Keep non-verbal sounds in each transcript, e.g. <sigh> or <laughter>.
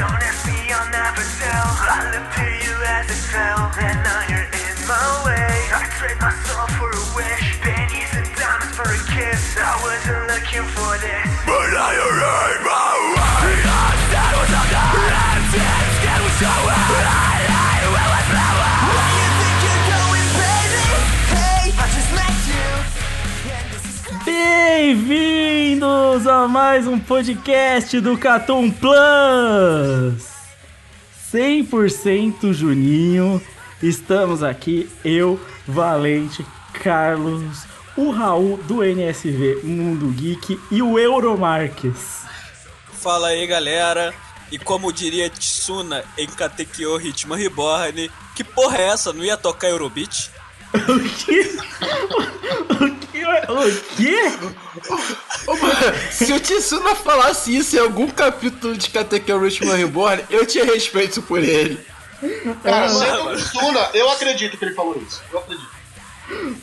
Don't ask me, I'll never tell. I looked to you as it fell, and now you're in my way. I trade my soul for a wish, pennies and diamonds for a kiss. I wasn't looking for this, but now you're Bem-vindos a mais um podcast do Catum Plus! 100% Juninho, estamos aqui, eu, Valente, Carlos, o Raul do NSV Mundo Geek e o Euromarques. Fala aí, galera. E como diria Tsuna em Katekyo Ritmo Reborn, que porra é essa? Não ia tocar Eurobeat? <laughs> O que? O quê? Ô, mano, se o Tsuna falasse isso em algum capítulo de Katekyo Richmond Reborn, eu tinha respeito por ele. Cara, Ah, sendo o Suna, eu acredito que ele falou isso. Eu acredito.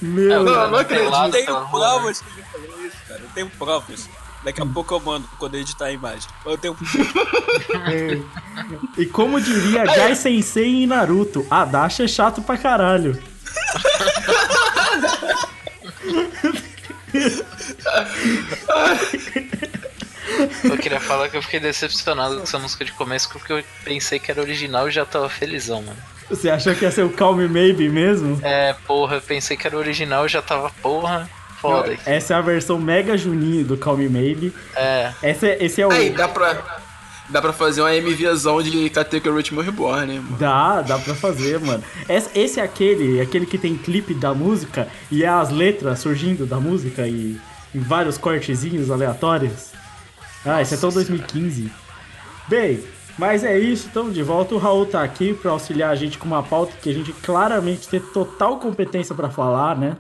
Meu Não, não acredito. Eu tenho provas que ele falou isso, cara. Eu tenho provas. Daqui a pouco eu mando quando editar a imagem. Eu tenho. <laughs> E como diria Gai Sensei em Naruto, a Dash é chato pra caralho. <laughs> Eu queria falar que eu fiquei decepcionado com essa música de começo porque eu pensei que era original e já tava felizão, mano. Você achou que ia ser o Calm Maybe mesmo? É, porra, eu pensei que era original e já tava, porra, foda. Essa é a versão Mega Juninho do Calm Maybe. É, Essa é- esse é o. Aí, dá pra, dá pra fazer uma MVzão de Katekyo Richmond Reborn, né, mano? Dá, dá pra fazer, mano. Esse, esse é aquele, aquele que tem clipe da música e é as letras surgindo da música e, e vários cortezinhos aleatórios. Ah, esse é tão 2015. Bem, mas é isso, estamos de volta. O Raul tá aqui pra auxiliar a gente com uma pauta que a gente claramente tem total competência pra falar, né?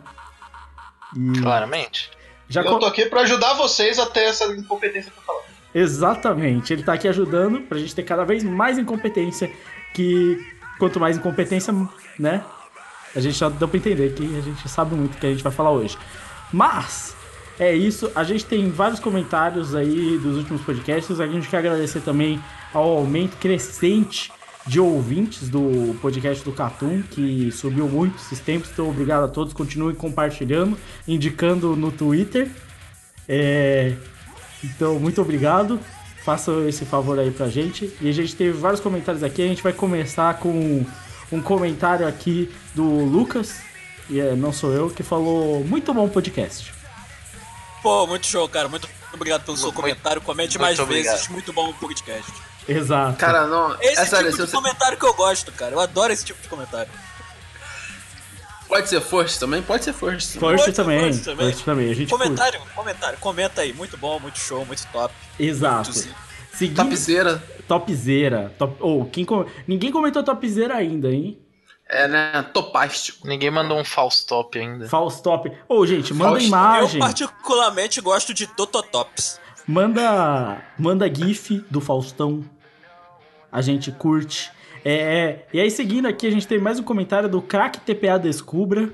E claramente. já eu tô aqui pra ajudar vocês a ter essa incompetência pra falar. Exatamente, ele tá aqui ajudando pra gente ter cada vez mais incompetência, que quanto mais incompetência, né? A gente já deu pra entender que a gente sabe muito o que a gente vai falar hoje. Mas, é isso, a gente tem vários comentários aí dos últimos podcasts, a gente quer agradecer também ao aumento crescente de ouvintes do podcast do Catum, que subiu muito esses tempos, então obrigado a todos, continuem compartilhando, indicando no Twitter. É, então, muito obrigado. Façam esse favor aí pra gente. E a gente teve vários comentários aqui. A gente vai começar com um comentário aqui do Lucas, e é, não sou eu, que falou: Muito bom podcast. Pô, muito show, cara. Muito obrigado pelo seu Muito- comentário. Comente mais obrigado. vezes. Muito bom o podcast. Exato. Cara, não. Esse é sério, tipo se de você- comentário que eu gosto, cara. Eu adoro esse tipo de comentário. Pode ser força também? Pode ser. Forte Pode, também. pode também. Forte também. A gente curte. Comentário, comentário. Comenta aí. Muito bom, muito show, muito top. Exato. Muito Seguindo. Topzera. Topzera. Top... Oh, quem com- Ninguém comentou topzera ainda, hein? É, né? Topástico. Ninguém mandou um false top ainda. Faustop. Ô, gente, manda imagem. Eu particularmente gosto de Tototops. Manda, manda GIF do Faustão. A gente curte. É, e aí, seguindo aqui, a gente tem mais um comentário do craque TPA Descubra.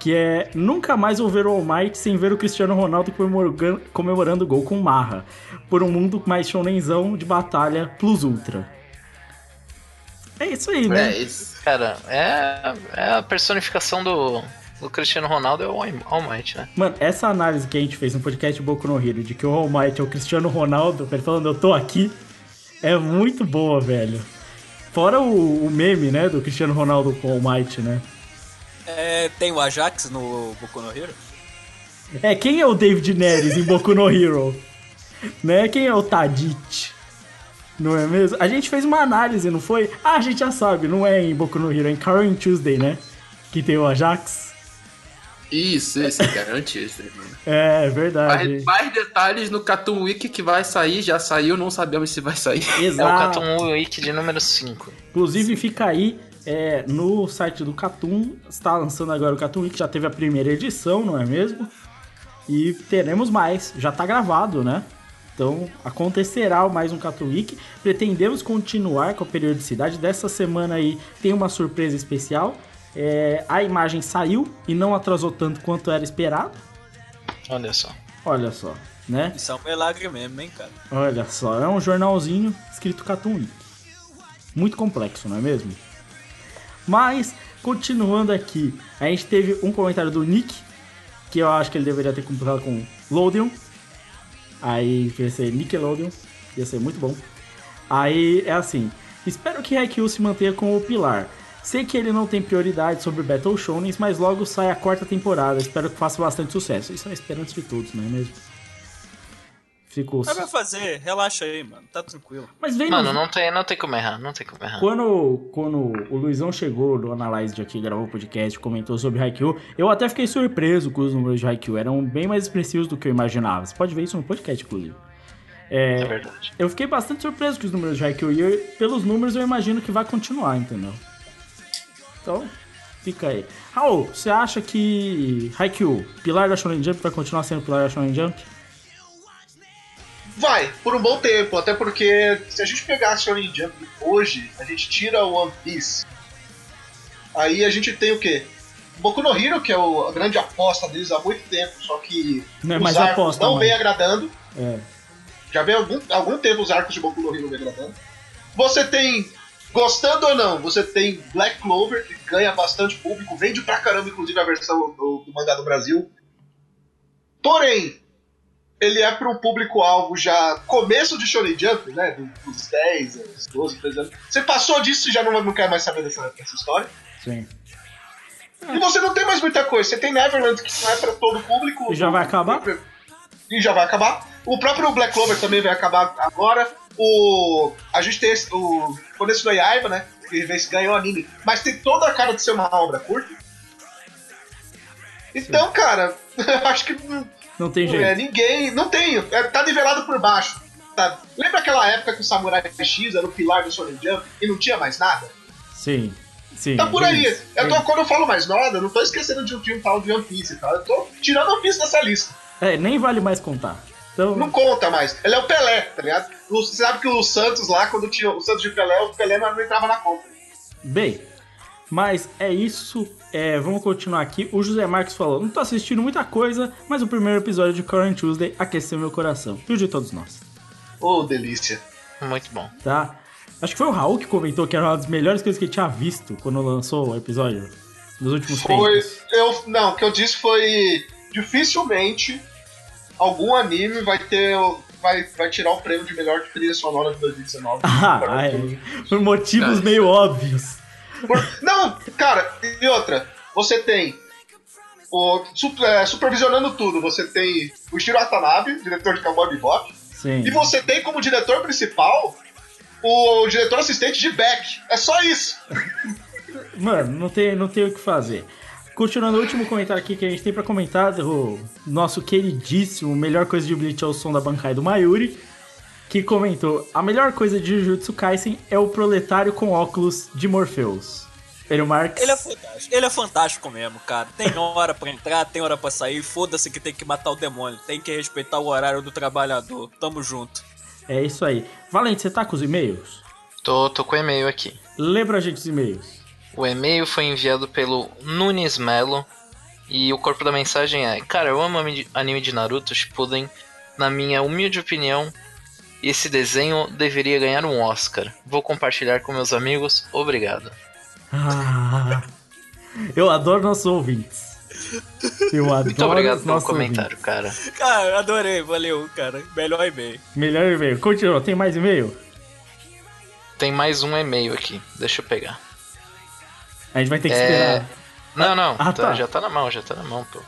Que é nunca mais vou ver o All Might sem ver o Cristiano Ronaldo comemorando, o gol com marra. Por um mundo mais shonenzão de batalha plus ultra. É isso aí, né? É, isso. Cara, é, é a personificação do, do Cristiano Ronaldo é o All All Might, né? Mano, essa análise que a gente fez no podcast Boku no Hero de que o All Might é o Cristiano Ronaldo, ele falando eu tô aqui, é muito boa, velho. Fora o, o meme, né, do Cristiano Ronaldo com o Might, né? É, tem o Ajax no Boku no Hero? É, quem é o David Neres em Boku no Hero? Né? Quem é o Tadic? Não é mesmo? A gente fez uma análise, não foi? Ah, a gente já sabe, não é em Boku no Hero, é em Current Tuesday, né? Que tem o Ajax. Isso, isso, garante isso, mano. <laughs> É, verdade. Mais, mais detalhes no Cartoon Week que vai sair, já saiu, não sabemos se vai sair. <laughs> É o Exato. Cartoon Week de número 5. Inclusive, fica aí é, no site do Catum. Está lançando agora o Catum Week, já teve a primeira edição, não é mesmo? E teremos mais. Já tá gravado, né? Então acontecerá mais um Catum Week. Pretendemos continuar com a periodicidade. Dessa semana aí tem uma surpresa especial. É, a imagem saiu e não atrasou tanto quanto era esperado. Olha só. Olha só, né? Isso é um milagre mesmo, hein, cara. Olha só, é um jornalzinho escrito Catum Week. Muito complexo, não é mesmo? Mas, continuando aqui, a gente teve um comentário do Nick, que eu acho que ele deveria ter completado com Lodeon. Aí ia ser Nickelodeon, ia ser muito bom. Aí é assim: espero que Haikyuu se mantenha como o pilar. Sei que ele não tem prioridade sobre Battle Shonens, mas logo sai a quarta temporada. Espero que faça bastante sucesso. Isso é a esperança de todos, não é mesmo? Fico. Mas vai fazer, relaxa aí, mano. Tá tranquilo. Mas vem Mano, no- não tem, não tem como errar, não tem como errar. Quando, quando o Luizão chegou do Analyze aqui, gravou o podcast, comentou sobre Haikyuu, eu até fiquei surpreso com os números de Haikyuu. Eram bem mais expressivos do que eu imaginava. Você pode ver isso no podcast, inclusive. É verdade. Eu fiquei bastante surpreso com os números de Haikyuu. E eu- pelos números eu imagino que vai continuar, entendeu? Então, fica aí. Raul, você acha que Haikyuu, pilar da Shonen Jump, vai continuar sendo pilar da Shonen Jump? Vai, por um bom tempo, até porque se a gente pegar a Shonen Jump hoje, a gente tira o One Piece. Aí a gente tem o quê? Boku no Hero, que é o- a grande aposta deles há muito tempo, só que Não é os arcos aposta, não vem agradando. É. Já vem algum, algum tempo os arcos de Boku no Hero me agradando. Você tem, gostando ou não, você tem Black Clover, que ganha bastante público, vende pra caramba, inclusive a versão do, do mangá do Brasil. Porém, ele é para um público-alvo já começo de Shonen Jump, né? do- Dos 10, anos, 12, 13 anos. Você passou disso e já não, não quer mais saber dessa, dessa história. Sim. E você não tem mais muita coisa. Você tem Neverland, que não é para todo público. E já vai acabar? E já vai acabar. O próprio Black Clover também vai acabar agora. O. A gente tem esse, o. Começo do Yaiba, né? Que ganhou anime. Mas tem toda a cara de ser uma obra curta. Então, cara, eu <laughs> acho que não, tem não jeito. é ninguém. Não tem. É, tá nivelado por baixo. Tá? Lembra aquela época que o Samurai X era o pilar do Shonen Jump e não tinha mais nada? Sim. Sim. Tá por aí. isso. Eu tô, quando eu falo mais nada, eu não tô esquecendo de um filme tal de One Piece, tá? Eu tô tirando One Piece dessa lista. É, nem vale mais contar. Então, Não conta mais. Ele é o Pelé, tá ligado? Você sabe que o Santos lá, quando tinha o Santos de Pelé, o Pelé não entrava na conta. bem. Mas é isso. É, vamos continuar aqui. O José Marques falou: Não tô assistindo muita coisa, mas o primeiro episódio de Current Tuesday aqueceu meu coração. E o de todos nós. Ô, delícia. Muito bom. Tá? Acho que foi o Raul que comentou que era uma das melhores coisas que ele tinha visto quando lançou o episódio. Nos últimos Foi. tempos. Eu, não, o que eu disse foi. Dificilmente algum anime vai ter. Vai, vai tirar o prêmio de melhor trilha sonora de 2019. <laughs> Ah, é. Por motivos meio óbvios. Por- Não, cara, e outra, você tem o é, supervisionando tudo, você tem o Shiro Watanabe, diretor de Cowboy Bebop, Sim. e você tem como diretor principal o diretor assistente de Beck. É só isso. Mano, não tem, não tem o que fazer. Continuando o último comentário aqui que a gente tem pra comentar, o nosso queridíssimo Melhor Coisa de Bleach é o som da bancada do Mayuri, que comentou: A melhor coisa de Jujutsu Kaisen é o proletário com óculos de Morpheus. Ele Marx. Ele é fantástico. Ele é fantástico mesmo, cara. Tem hora pra entrar, tem hora pra sair. Foda-se que tem que matar o demônio. Tem que respeitar o horário do trabalhador. Tamo junto. É isso aí. Valente, você tá com os e-mails? Tô, tô com o e-mail aqui. Lê pra gente os e-mails. O e-mail foi enviado pelo Nunes Melo e o corpo da mensagem é: Cara, eu amo anime de Naruto Shippuden. Na minha humilde opinião, esse desenho deveria ganhar um Oscar. Vou compartilhar com meus amigos. Obrigado. Ah, <laughs> eu adoro nossos ouvintes. Eu adoro Muito obrigado pelo comentário, cara. Cara, adorei. Valeu, cara. Melhor e-mail. Melhor e-mail. Continua, tem mais e-mail? Tem mais um e-mail aqui. Deixa eu pegar. A gente vai ter que É. esperar. Não, não. Ah, tá- tá. Já tá na mão, já tá na mão, pô.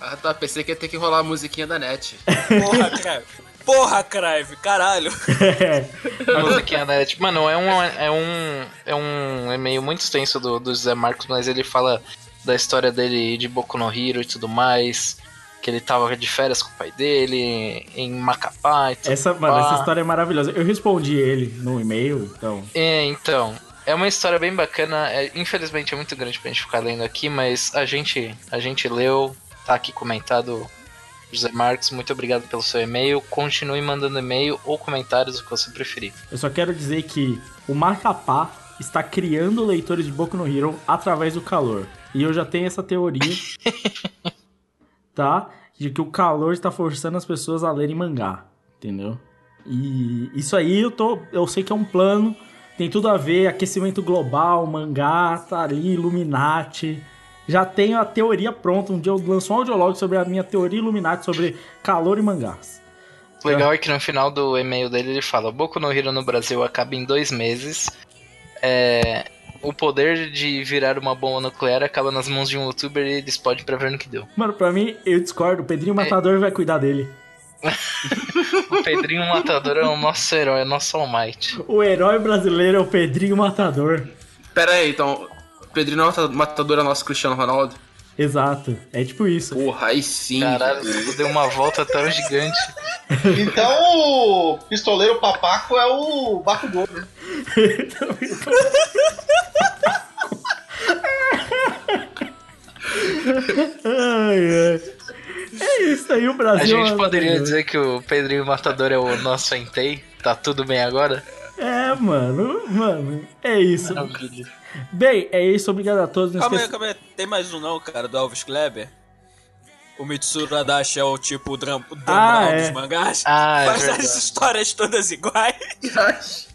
Ah, tá, pensei que ia ter que rolar a musiquinha da net. <laughs> Porra, Crave. Porra, Crave. Caralho. <laughs> Musiquinha da net. Mano, é um, é um, é um e-mail muito extenso do, do José Marcos, mas ele fala da história dele de Boku no Hero e tudo mais. Que ele tava de férias com o pai dele, em Macapá e tudo Essa, mano, essa história é maravilhosa. Eu respondi ele no e-mail, então. É, então. É uma história bem bacana. É, infelizmente é muito grande pra gente ficar lendo aqui, mas a gente, a gente leu, tá aqui comentado. José Marques, muito obrigado pelo seu e-mail. Continue mandando e-mail ou comentários, o que você preferir. Eu só quero dizer que o Macapá está criando leitores de Boku no Hero através do calor. E eu já tenho essa teoria, <laughs> tá? De que o calor está forçando as pessoas a lerem mangá, entendeu? E isso aí eu tô, eu sei que é um plano, tem tudo a ver, aquecimento global, mangá, tá ali, Illuminati. Já tenho a teoria pronta. Um dia eu lanço um audiolog sobre a minha teoria Illuminati sobre calor e mangás. O legal é que no final do e-mail dele ele fala: Boku no Hero no Brasil acaba em dois meses. É, o poder de virar uma bomba nuclear acaba nas mãos de um youtuber e eles podem prever no que deu. Mano, pra mim, eu discordo. O Pedrinho Matador vai cuidar dele. <laughs> O Pedrinho Matador é o nosso herói, é o nosso All Might. O herói brasileiro é o Pedrinho Matador. Pera aí, então. Pedrinho Mata- Matador é nosso Cristiano Ronaldo? Exato. É tipo isso. Porra, aí sim. Caralho, deu uma volta tão gigante. Então o pistoleiro papaco é o Bakugou, <laughs> né? ai, ai. É isso aí, o Brasil. A gente é poderia dizer que o Pedrinho Matador é o nosso Entei? Tá tudo bem agora? É, mano. Mano, é isso. Maravilha. Bem, é isso. Obrigado a todos. Não Calma aí, calma aí. Tem mais um não, cara, do Elvis Kleber? O Mitsuru Adachi é o tipo o Dram o Dan Ah, é. dos mangás? Ah, é Faz verdade. as histórias todas iguais. <laughs>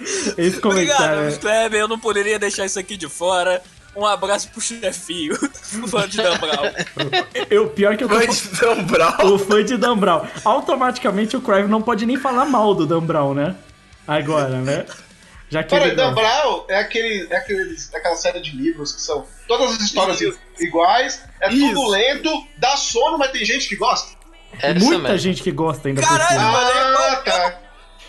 Esse Obrigado, comentário. Elvis Kleber. Eu não poderia deixar isso aqui de fora. Um abraço pro chefinho, <laughs> o fã de Dan Brown. Eu, pior que eu tô. Mãe de Dan Brown. O fã de Dan Brown. Automaticamente o Crive não pode nem falar mal do Dan Brown, né? Agora, né? Já que Cara, ele Dan. Brown é, aquele, é aqueles, aquela série de livros que são todas as histórias iguais, é tudo Isso. lento, dá sono, mas tem gente que gosta. É isso Muita mesmo. gente que gosta ainda por Caralho, cima. mano, é Ah, tá.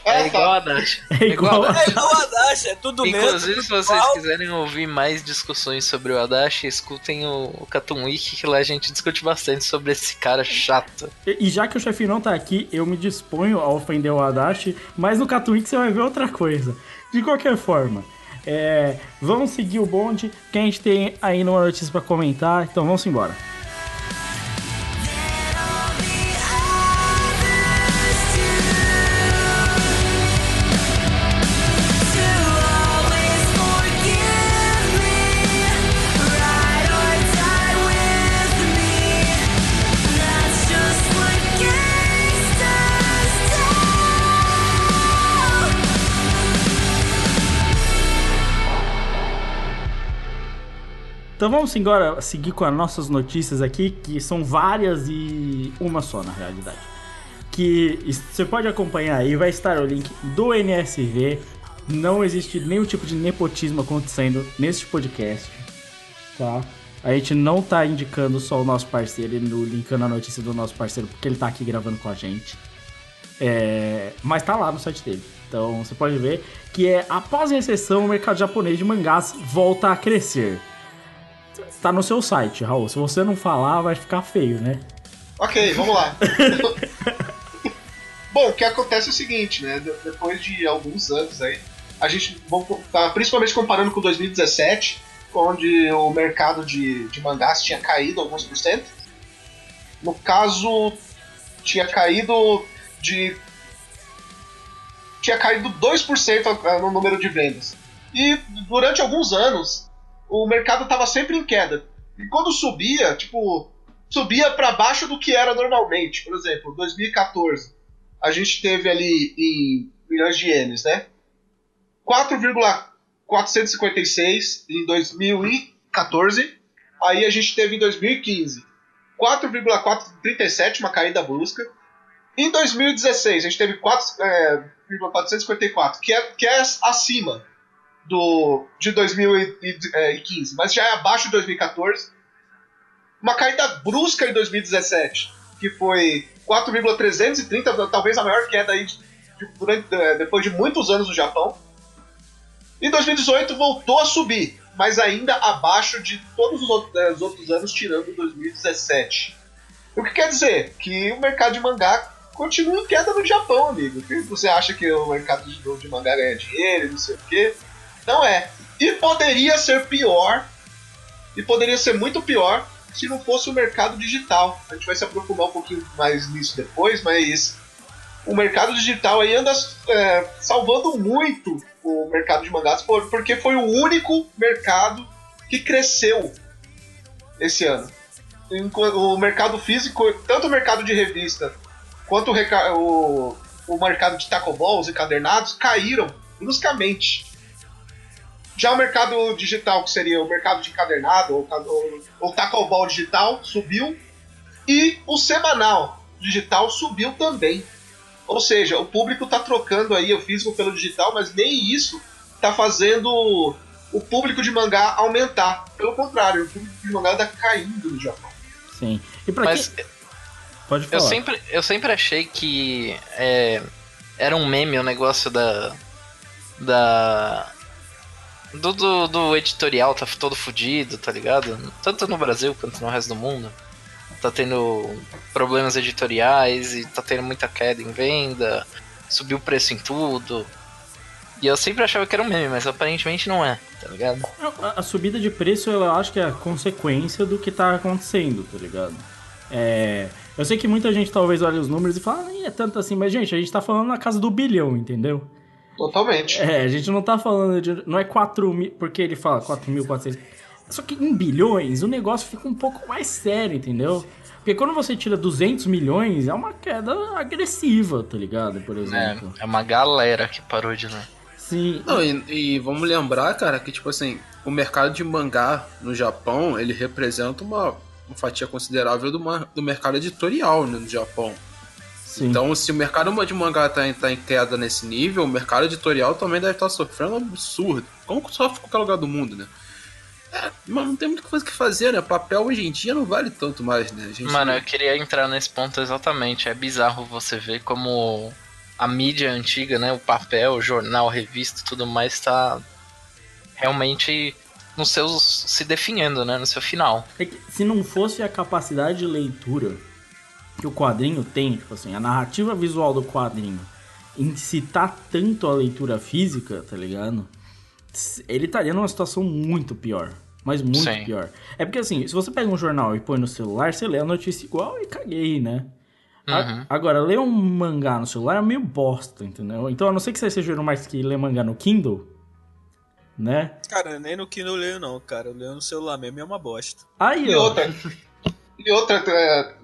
É Ah, igual a. Dash. É igual a- É igual o Adachi, é tudo lento. Inclusive, se vocês igual. quiserem ouvir mais discussões sobre o Adachi, escutem o, o Cartoon Week, que lá a gente discute bastante sobre esse cara chato. E e já que o chefe não tá aqui, eu me disponho a ofender o Adachi, mas no Catuíque você vai ver outra coisa. De qualquer forma, é, vamos seguir o bonde, que a gente tem aí uma notícia pra comentar, então vamos embora. Então vamos agora seguir com as nossas notícias aqui, que são várias e uma só na realidade. Que você pode acompanhar aí, vai estar o link do NSV. Não existe nenhum tipo de nepotismo acontecendo neste podcast, tá? A gente não tá indicando só o nosso parceiro e no- linkando a notícia do nosso parceiro porque ele tá aqui gravando com a gente. É, mas tá lá no site dele. Então você pode ver que é após a recessão, o mercado japonês de mangás volta a crescer. Tá no seu site, Raul. Se você não falar, vai ficar feio, né? Ok, vamos lá. <laughs> Bom, o que acontece é o seguinte, né? de- Depois de alguns anos aí, a gente, tá principalmente comparando com 2017, onde o mercado de, de mangás tinha caído alguns por cento. No caso, tinha caído de. Tinha caído 2% no número de vendas. E durante alguns anos, o mercado estava sempre em queda. E quando subia, tipo, subia para baixo do que era normalmente. Por exemplo, 2014, a gente teve ali em milhões de ienes, né? 4,456 em 2014. Aí a gente teve em 2015 4,437, uma caída brusca. Em 2016 a gente teve 4,454, que é, que é acima do de 2015, mas já é abaixo de 2014 uma caída brusca em 2017, que foi 4,330, talvez a maior queda aí de- durante, eh, depois de muitos anos no Japão. Em 2018 voltou a subir, mas ainda abaixo de todos os outros, eh, os outros anos, tirando 2017. O que quer dizer? Que o mercado de mangá continua em queda no Japão, amigo. Você acha que o mercado de, de mangá ganha dinheiro não sei o quê? Não é. E poderia ser pior, e poderia ser muito pior, se não fosse o mercado digital. A gente vai se aprofundar um pouquinho mais nisso depois, mas o mercado digital aí anda é, salvando muito o mercado de mangás, por- porque foi o único mercado que cresceu esse ano. O mercado físico, tanto o mercado de revista quanto o, o, o mercado de tacoballs e cadernados caíram bruscamente. Já o mercado digital, que seria o mercado de encadernado ou, ou, ou tacoball digital, subiu. E o semanal digital subiu também. Ou seja, o público está trocando aí o físico pelo digital, mas nem isso está fazendo o público de mangá aumentar. Pelo contrário, o público de mangá está caindo no Japão. Sim. E pra Mas quem... Pode eu falar. sempre, eu sempre achei que é, era um meme o negócio da. Da. Do, do, do editorial tá todo fudido, tá ligado? Tanto no Brasil quanto no resto do mundo. Tá tendo problemas editoriais e tá tendo muita queda em venda, subiu o preço em tudo. E eu sempre achava que era um meme, mas aparentemente não é, tá ligado? A, a subida de preço, eu acho que é a consequência do que tá acontecendo, tá ligado? É, eu sei que muita gente talvez olhe os números e fala, ah, é tanto assim, mas gente, a gente tá falando na casa do bilhão, entendeu? Totalmente. É, a gente não tá falando de. Não é 4 mil. Porque ele fala 4.400. Só que em bilhões o negócio fica um pouco mais sério, entendeu? Porque quando você tira 200 milhões, é uma queda agressiva, tá ligado? Por É, exemplo. é uma galera que parou de ler. Sim. Não, e, e vamos lembrar, cara, que tipo assim, o mercado de mangá no Japão, ele representa uma, uma fatia considerável do, do mercado editorial né, no Japão. Sim. Então, se o mercado de mangá tá em, tá em queda nesse nível, o mercado editorial também deve estar sofrendo um absurdo. Como que sofre em qualquer lugar do mundo, né? É, mas não tem muita coisa que fazer, né? Papel hoje em dia não vale tanto mais, né? A gente, Mano, eu queria entrar nesse ponto exatamente. É bizarro você ver como a mídia antiga, né? O papel, o jornal, revista e tudo mais tá realmente nos seus. se definhando, né? No seu final. É que se não fosse a capacidade de leitura que o quadrinho tem, tipo assim, a narrativa visual do quadrinho incitar tanto a leitura física, tá ligado? Ele estaria numa situação muito pior. Mas muito Sim. pior. É porque assim, se você pega um jornal e põe no celular, você lê a notícia igual e caguei, né? A- Uhum. Agora, ler um mangá no celular é meio bosta, entendeu? Então, a não ser que você seja mais que ler mangá no Kindle, né? Cara, nem no Kindle eu leio não, cara. Eu leio no celular mesmo e é uma bosta. Aí, E ó. outra, e outra é,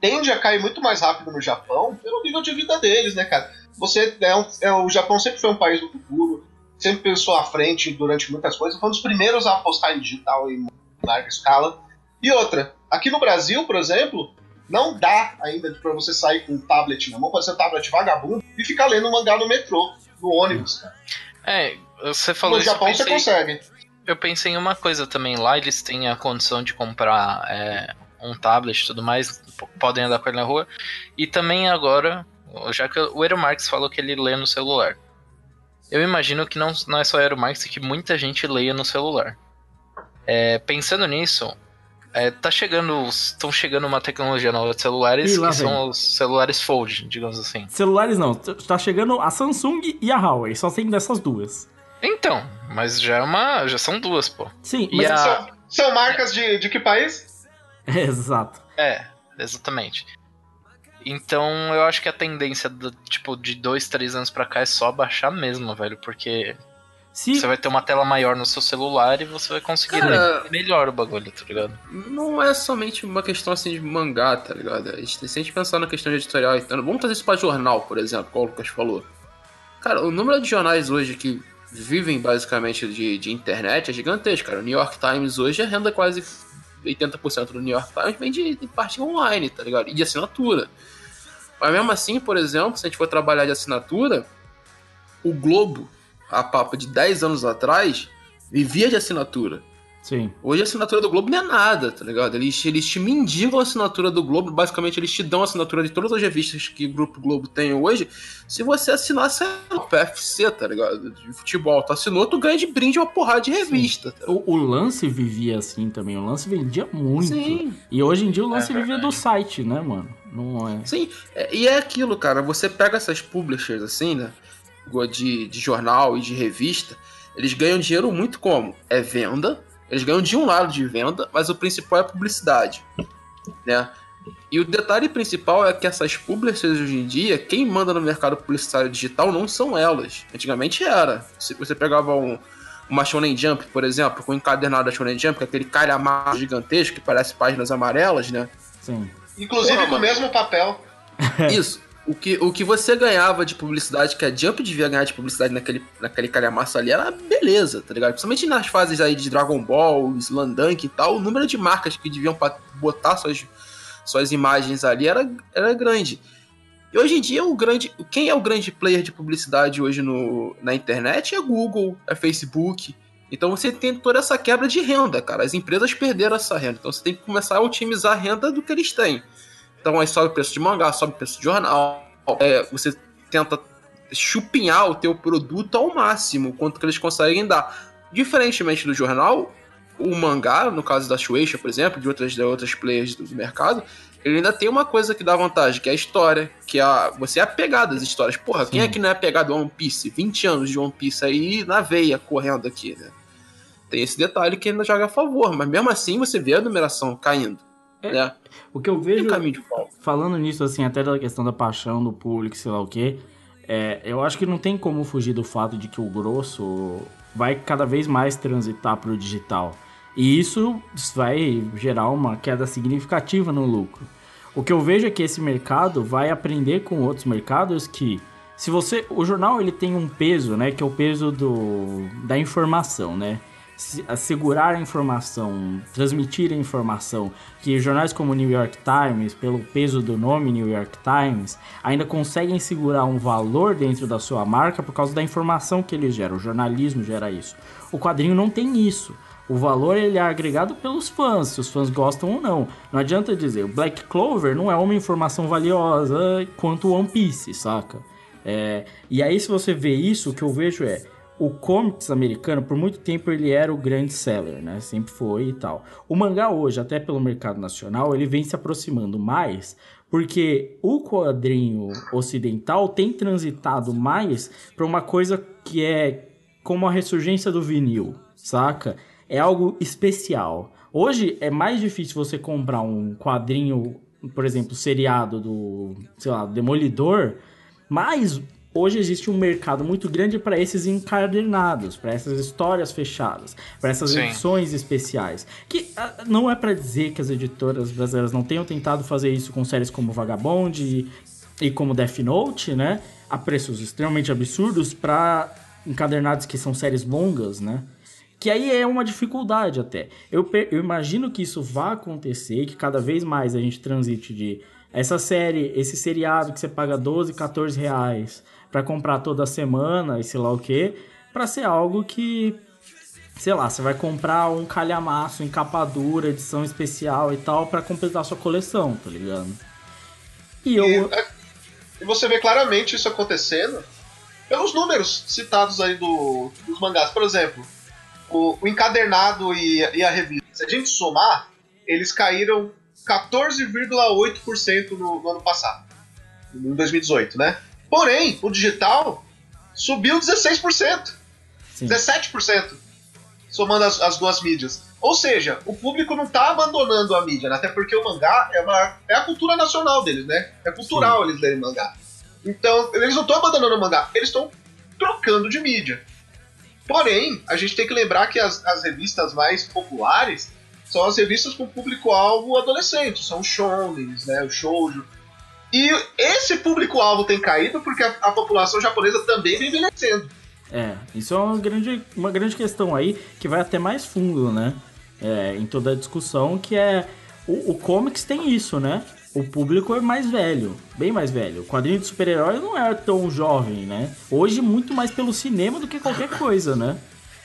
tende a cair muito mais rápido no Japão pelo nível de vida deles, né, cara? Você é, um- é- o Japão sempre foi um país do futuro, sempre pensou à frente durante muitas coisas, foi um dos primeiros a apostar em digital em larga escala. E outra, aqui no Brasil, por exemplo, não dá ainda pra você sair com um tablet na mão, pode ser um tablet vagabundo e ficar lendo um mangá no metrô, no ônibus, cara. É, você falou No isso. eu Japão você pensei- consegue. Eu pensei em uma coisa também. Lá eles têm a condição de comprar é, um tablet e tudo mais, podem andar com ele na rua. E também agora, já que o Eero Marx falou que ele lê no celular. Eu imagino que não, não é só o Eero Marx, que muita gente leia no celular. É, pensando nisso, é, tá chegando, estão chegando uma tecnologia nova de celulares que vem. são os celulares Fold, digamos assim. Celulares não, tá chegando a Samsung e a Huawei, só tem dessas duas. Então, mas já é uma, já são duas, pô. Sim, E mas a- São, são marcas de, de que país? <laughs> Exato. É, exatamente. Então eu acho que a tendência do, tipo, de dois, três anos pra cá é só baixar mesmo, velho. Porque Se, você vai ter uma tela maior no seu celular e você vai conseguir Cara- ler melhor o bagulho, tá ligado? Não é somente uma questão assim de mangá, tá ligado? A gente, se a gente pensar na questão de editorial, então, vamos trazer isso pra jornal, por exemplo, como o Lucas falou. Cara, o número de jornais hoje que vivem basicamente de, de internet é gigantesco, cara. O New York Times hoje a renda quase 80% do New York Times vem de, de parte online, tá ligado? E de assinatura. Mas mesmo assim, por exemplo, se a gente for trabalhar de assinatura, o Globo, a papo de 10 anos atrás, vivia de assinatura. Sim. Hoje a assinatura do Globo não é nada, tá ligado? Eles, eles te mendigam a assinatura do Globo, basicamente eles te dão a assinatura de todas as revistas que o Grupo Globo tem hoje. Se você assinar, sei lá, o PFC, tá ligado? De futebol, tu assinou, tu ganha de brinde uma porrada de revista. Tá O, o lance vivia assim também. O lance vendia muito. Sim. E hoje em dia o lance É vivia do site, né, mano? Não é. Sim, é- e é aquilo, cara. Você pega essas publishers assim, né? De, de jornal e de revista, eles ganham dinheiro muito como? É venda. Eles ganham de um lado de venda, mas o principal é publicidade, né? E o detalhe principal é que essas publishers hoje em dia, quem manda no mercado publicitário digital não são elas. Antigamente era. Se você pegava um, uma Shonen Jump, por exemplo, com o encadernado da Shonen Jump, que é aquele calhamaço gigantesco que parece páginas amarelas, né? Sim. Inclusive Porra, com o mano. mesmo papel. Isso. O que, o que você ganhava de publicidade, que a Jump devia ganhar de publicidade naquele, naquele calhamaço ali, era beleza, tá ligado? Principalmente nas fases aí de Dragon Ball, Slandunk e tal, o número de marcas que deviam botar suas, suas imagens ali era, era grande. E hoje em dia, o grande, quem é o grande player de publicidade hoje no, na internet é Google, é Facebook. Então você tem toda essa quebra de renda, cara. As empresas perderam essa renda. Então você tem que começar a otimizar a renda do que eles têm. Então aí sobe o preço de mangá, sobe o preço de jornal. É, você tenta chupinhar o teu produto ao máximo, quanto que eles conseguem dar. Diferentemente do jornal, o mangá, no caso da Shueisha, por exemplo, de outras, de outras players do, do mercado, ele ainda tem uma coisa que dá vantagem, que é a história, que é a, você é apegado às histórias. Porra, quem é que não é apegado a One Piece? 20 anos de One Piece aí na veia, correndo aqui, né? Tem esse detalhe que ainda joga a favor, mas mesmo assim você vê a numeração caindo, É, né? O que eu vejo. falando nisso, assim, até da questão da paixão do público, sei lá o quê, é, eu acho que não tem como fugir do fato de que o grosso vai cada vez mais transitar para o digital. E isso vai gerar uma queda significativa no lucro. O que eu vejo é que esse mercado vai aprender com outros mercados que se você, o jornal ele tem um peso, né, que é o peso do da informação, né? Se- Assegurar a informação, transmitir a informação, que jornais como o New York Times, pelo peso do nome New York Times, ainda conseguem segurar um valor dentro da sua marca por causa da informação que eles geram. O jornalismo gera isso. O quadrinho não tem isso. O valor ele é agregado pelos fãs, se os fãs gostam ou não. Não adianta dizer, o Black Clover não é uma informação valiosa quanto One Piece, saca? É, e aí, se você vê isso, o que eu vejo é o comics americano, por muito tempo, ele era o grande seller, né? Sempre foi e tal. O mangá hoje, até pelo mercado nacional, ele vem se aproximando mais porque o quadrinho ocidental tem transitado mais para uma coisa que é como a ressurgência do vinil, saca? É algo especial. Hoje é mais difícil você comprar um quadrinho, por exemplo, seriado do, sei lá, Demolidor, mas hoje existe um mercado muito grande para esses encadernados, para essas histórias fechadas, para essas Sim. edições especiais. Que ah, não é para dizer que as editoras brasileiras não tenham tentado fazer isso com séries como Vagabond e, e como Death Note, né? A preços extremamente absurdos para encadernados que são séries longas, né? Que aí é uma dificuldade até. Eu, eu imagino que isso vá acontecer, que cada vez mais a gente transite de essa série, esse seriado que você paga 12, 14 reais pra comprar toda semana e sei lá o que, pra ser algo que, sei lá, você vai comprar um calhamaço em capa dura, edição especial e tal, pra completar sua coleção, tá ligado? E eu. E, é, e você vê claramente isso acontecendo pelos números citados aí do, dos mangás. Por exemplo, o, o encadernado e, e a revista. Se a gente somar, eles caíram 14,8% no, no ano passado, em 2018, né? Porém, o digital subiu 16%, Sim. 17%, somando as, as duas mídias. Ou seja, o público não tá abandonando a mídia, né? até porque o mangá é, uma, é a cultura nacional deles, né? É cultural eles lerem mangá. Então, eles não estão abandonando o mangá, eles estão trocando de mídia. Porém, a gente tem que lembrar que as, as revistas mais populares são as revistas com público-alvo adolescente, são os shonens, né, o shoujo. E esse público-alvo tem caído porque a, a população japonesa também vem envelhecendo. É, isso é uma grande, uma grande questão aí que vai até mais fundo, né? É, em toda a discussão, que é. O, o comics tem isso, né? O público é mais velho, bem mais velho. O quadrinho de super-herói não é tão jovem, né? Hoje, muito mais pelo cinema do que qualquer coisa, né?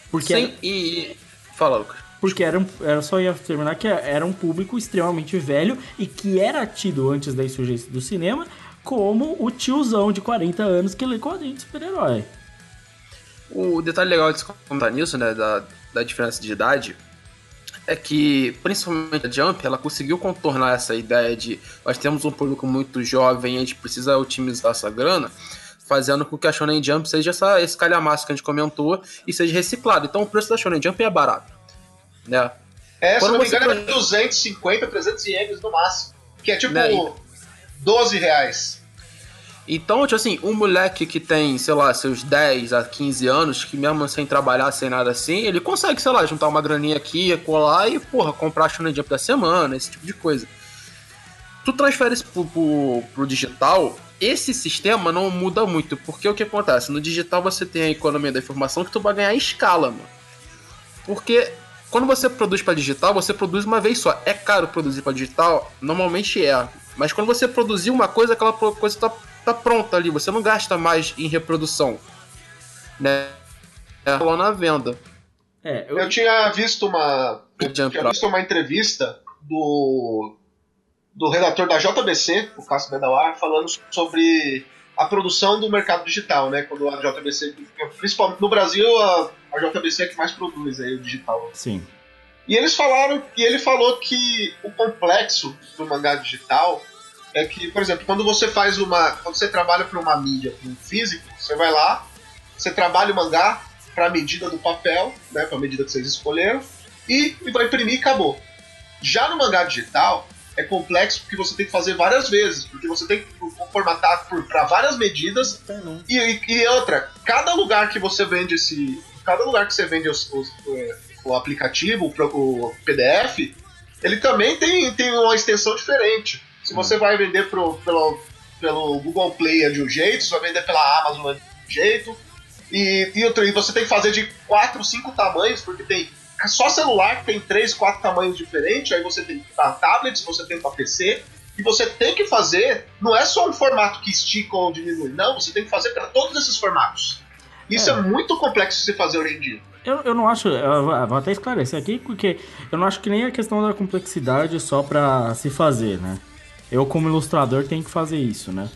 Porque Sim, e. Fala, Lucas. Porque era, um, era só ia terminar que era um público extremamente velho e que era tido antes da insurgência do cinema como o tiozão de 40 anos que lê quadrinho de super-herói. O detalhe legal de contar nisso, né, da, da diferença de idade, é que, principalmente a Jump, ela conseguiu contornar essa ideia de nós temos um público muito jovem e a gente precisa otimizar essa grana, fazendo com que a Shonen Jump seja essa, esse calhamaço que a gente comentou e seja reciclado. Então o preço da Shonen Jump é barato, né? É, se Quando não me engano, é pro- 250, 300 ienes no máximo. Que é tipo Né, 12 reais. Então, tipo assim, um moleque que tem, sei lá, seus 10 a 15 anos, que mesmo sem trabalhar, sem nada assim, ele consegue, sei lá, juntar uma graninha aqui, colar e, porra, comprar a Shonen Jump da semana, esse tipo de coisa. Tu transfere isso pro, pro, pro digital, esse sistema não muda muito, porque o que acontece? No digital você tem a economia da informação que tu vai ganhar escala, mano. Porque quando você produz para digital, você produz uma vez só. É caro produzir para digital? Normalmente é. Mas quando você produzir uma coisa, aquela coisa tá, tá pronta ali. Você não gasta mais em reprodução. Né? É falou na venda. É, eu, Eu tinha visto uma. Eu tinha visto uma entrevista do. do redator da JBC, o Cássio Bedawar, falando sobre a produção do mercado digital, né? Quando a JBC. Principalmente no Brasil, a, a JBC é que mais produz aí o digital. sim. E eles falaram, e ele falou que o complexo do mangá digital é que, por exemplo, quando você faz uma. Quando você trabalha para uma mídia, para um físico, você vai lá, você trabalha o mangá para a medida do papel, né? Para a medida que vocês escolheram, e, e vai imprimir e acabou. Já no mangá digital, é complexo porque você tem que fazer várias vezes, porque você tem que formatar para várias medidas e, e- e outra, cada lugar que você vende esse. Cada lugar que você vende os- os- o, aplicativo, o, PDF, ele também tem, tem uma extensão diferente. Se você vai vender pro, pelo, pelo Google Play é de um jeito, você vai vender pela Amazon é de um jeito. E, e, outra, e você tem que fazer de 4, 5 tamanhos, porque tem. Só celular que tem 3, 4 tamanhos diferentes, aí você tem para tablets, você tem para PC, e você tem que fazer, não é só um formato que estica ou diminui, não, você tem que fazer para todos esses formatos. Isso é. É. muito complexo de se fazer hoje em dia. Eu, eu não acho. Eu vou até esclarecer aqui, porque eu não acho que nem a questão da complexidade só pra se fazer, né? Eu, como ilustrador, tenho que fazer isso, né?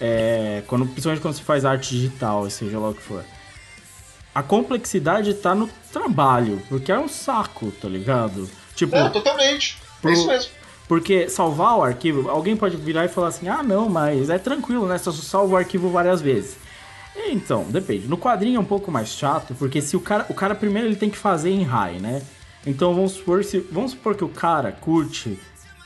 É, quando, principalmente quando se faz arte digital, seja lá o que for. A complexidade tá no trabalho, porque é um saco, tá ligado? Tipo, Não, totalmente. Pro- É isso mesmo. porque salvar o arquivo, alguém pode virar e falar assim: ah, não, mas é tranquilo, né? Só salva o arquivo várias vezes. Então, depende. No quadrinho é um pouco mais chato, porque se o cara. O cara primeiro ele tem que fazer em high, né? Então vamos supor, se, vamos supor que o cara curte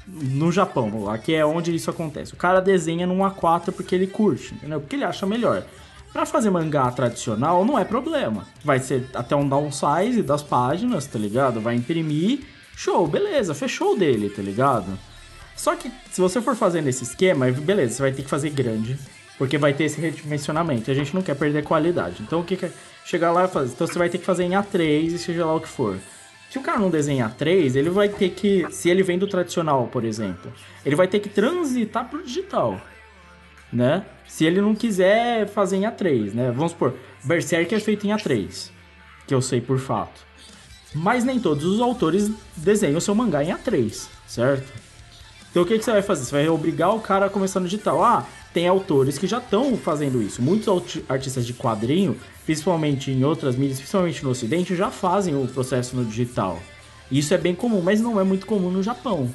no Japão, que é onde isso acontece. O cara desenha num A4 porque ele curte, entendeu? Porque ele acha melhor. Pra fazer mangá tradicional não é problema. Vai ser até um downsize das páginas, tá ligado? Vai imprimir, show, beleza, fechou dele, tá ligado? Só que se você for fazer nesse esquema, beleza, você vai ter que fazer grande, porque vai ter esse redimensionamento. A gente não quer perder qualidade. Então o que, que é? Chegar lá e fazer. Então você vai ter que fazer em A3 e seja lá o que for. Se o cara não desenha A3, ele vai ter que. Se ele vem do tradicional, por exemplo, ele vai ter que transitar pro digital. Né? Se ele não quiser fazer em A3, né? Vamos supor, Berserk é feito em A3, que eu sei por fato. Mas nem todos os autores desenham seu mangá em A3, certo? Então o que, que você vai fazer? Você vai obrigar o cara a começar no digital. Ah, tem autores que já estão fazendo isso. Muitos artistas de quadrinho, principalmente em outras mídias, principalmente no ocidente, já fazem o processo no digital. Isso é bem comum, mas não é muito comum no Japão.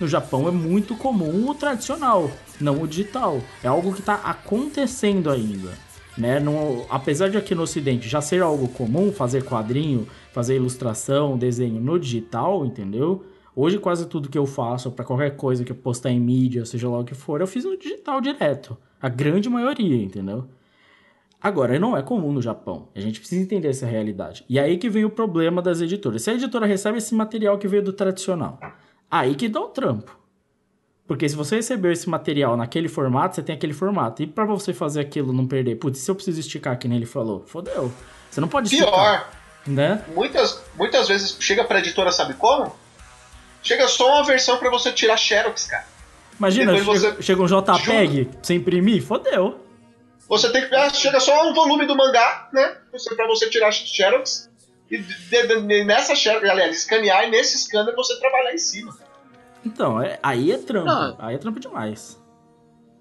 No Japão é muito comum o tradicional, não o digital. É algo que está acontecendo ainda. Né? No- apesar de aqui no ocidente já ser algo comum fazer quadrinho, fazer ilustração, desenho no digital, entendeu? Hoje quase tudo que eu faço para qualquer coisa que eu postar em mídia, seja lá o que for, eu fiz no digital direto. A grande maioria, entendeu? Agora, não é comum no Japão. A gente precisa entender essa realidade. E aí que vem o problema das editoras. Se a editora recebe esse material que veio do tradicional, aí que dá o trampo. Porque se você recebeu esse material naquele formato, você tem aquele formato. E pra você fazer aquilo não perder, putz, se eu preciso esticar, que nem ele falou, fodeu. Você não pode esticar. Pior, Né? muitas, muitas vezes chega pra editora, sabe como? Chega só uma versão pra você tirar Xerox, cara. Imagina, Depois chega, você chega um JPEG pra você imprimir, fodeu. Você tem que. ah, Chega só um volume do mangá, né? Pra você tirar Xerox. E de- de- de- nessa share, aliás, escanear e nesse scanner você trabalhar em cima. Então, é- aí é trampo. Não. Aí é trampo demais.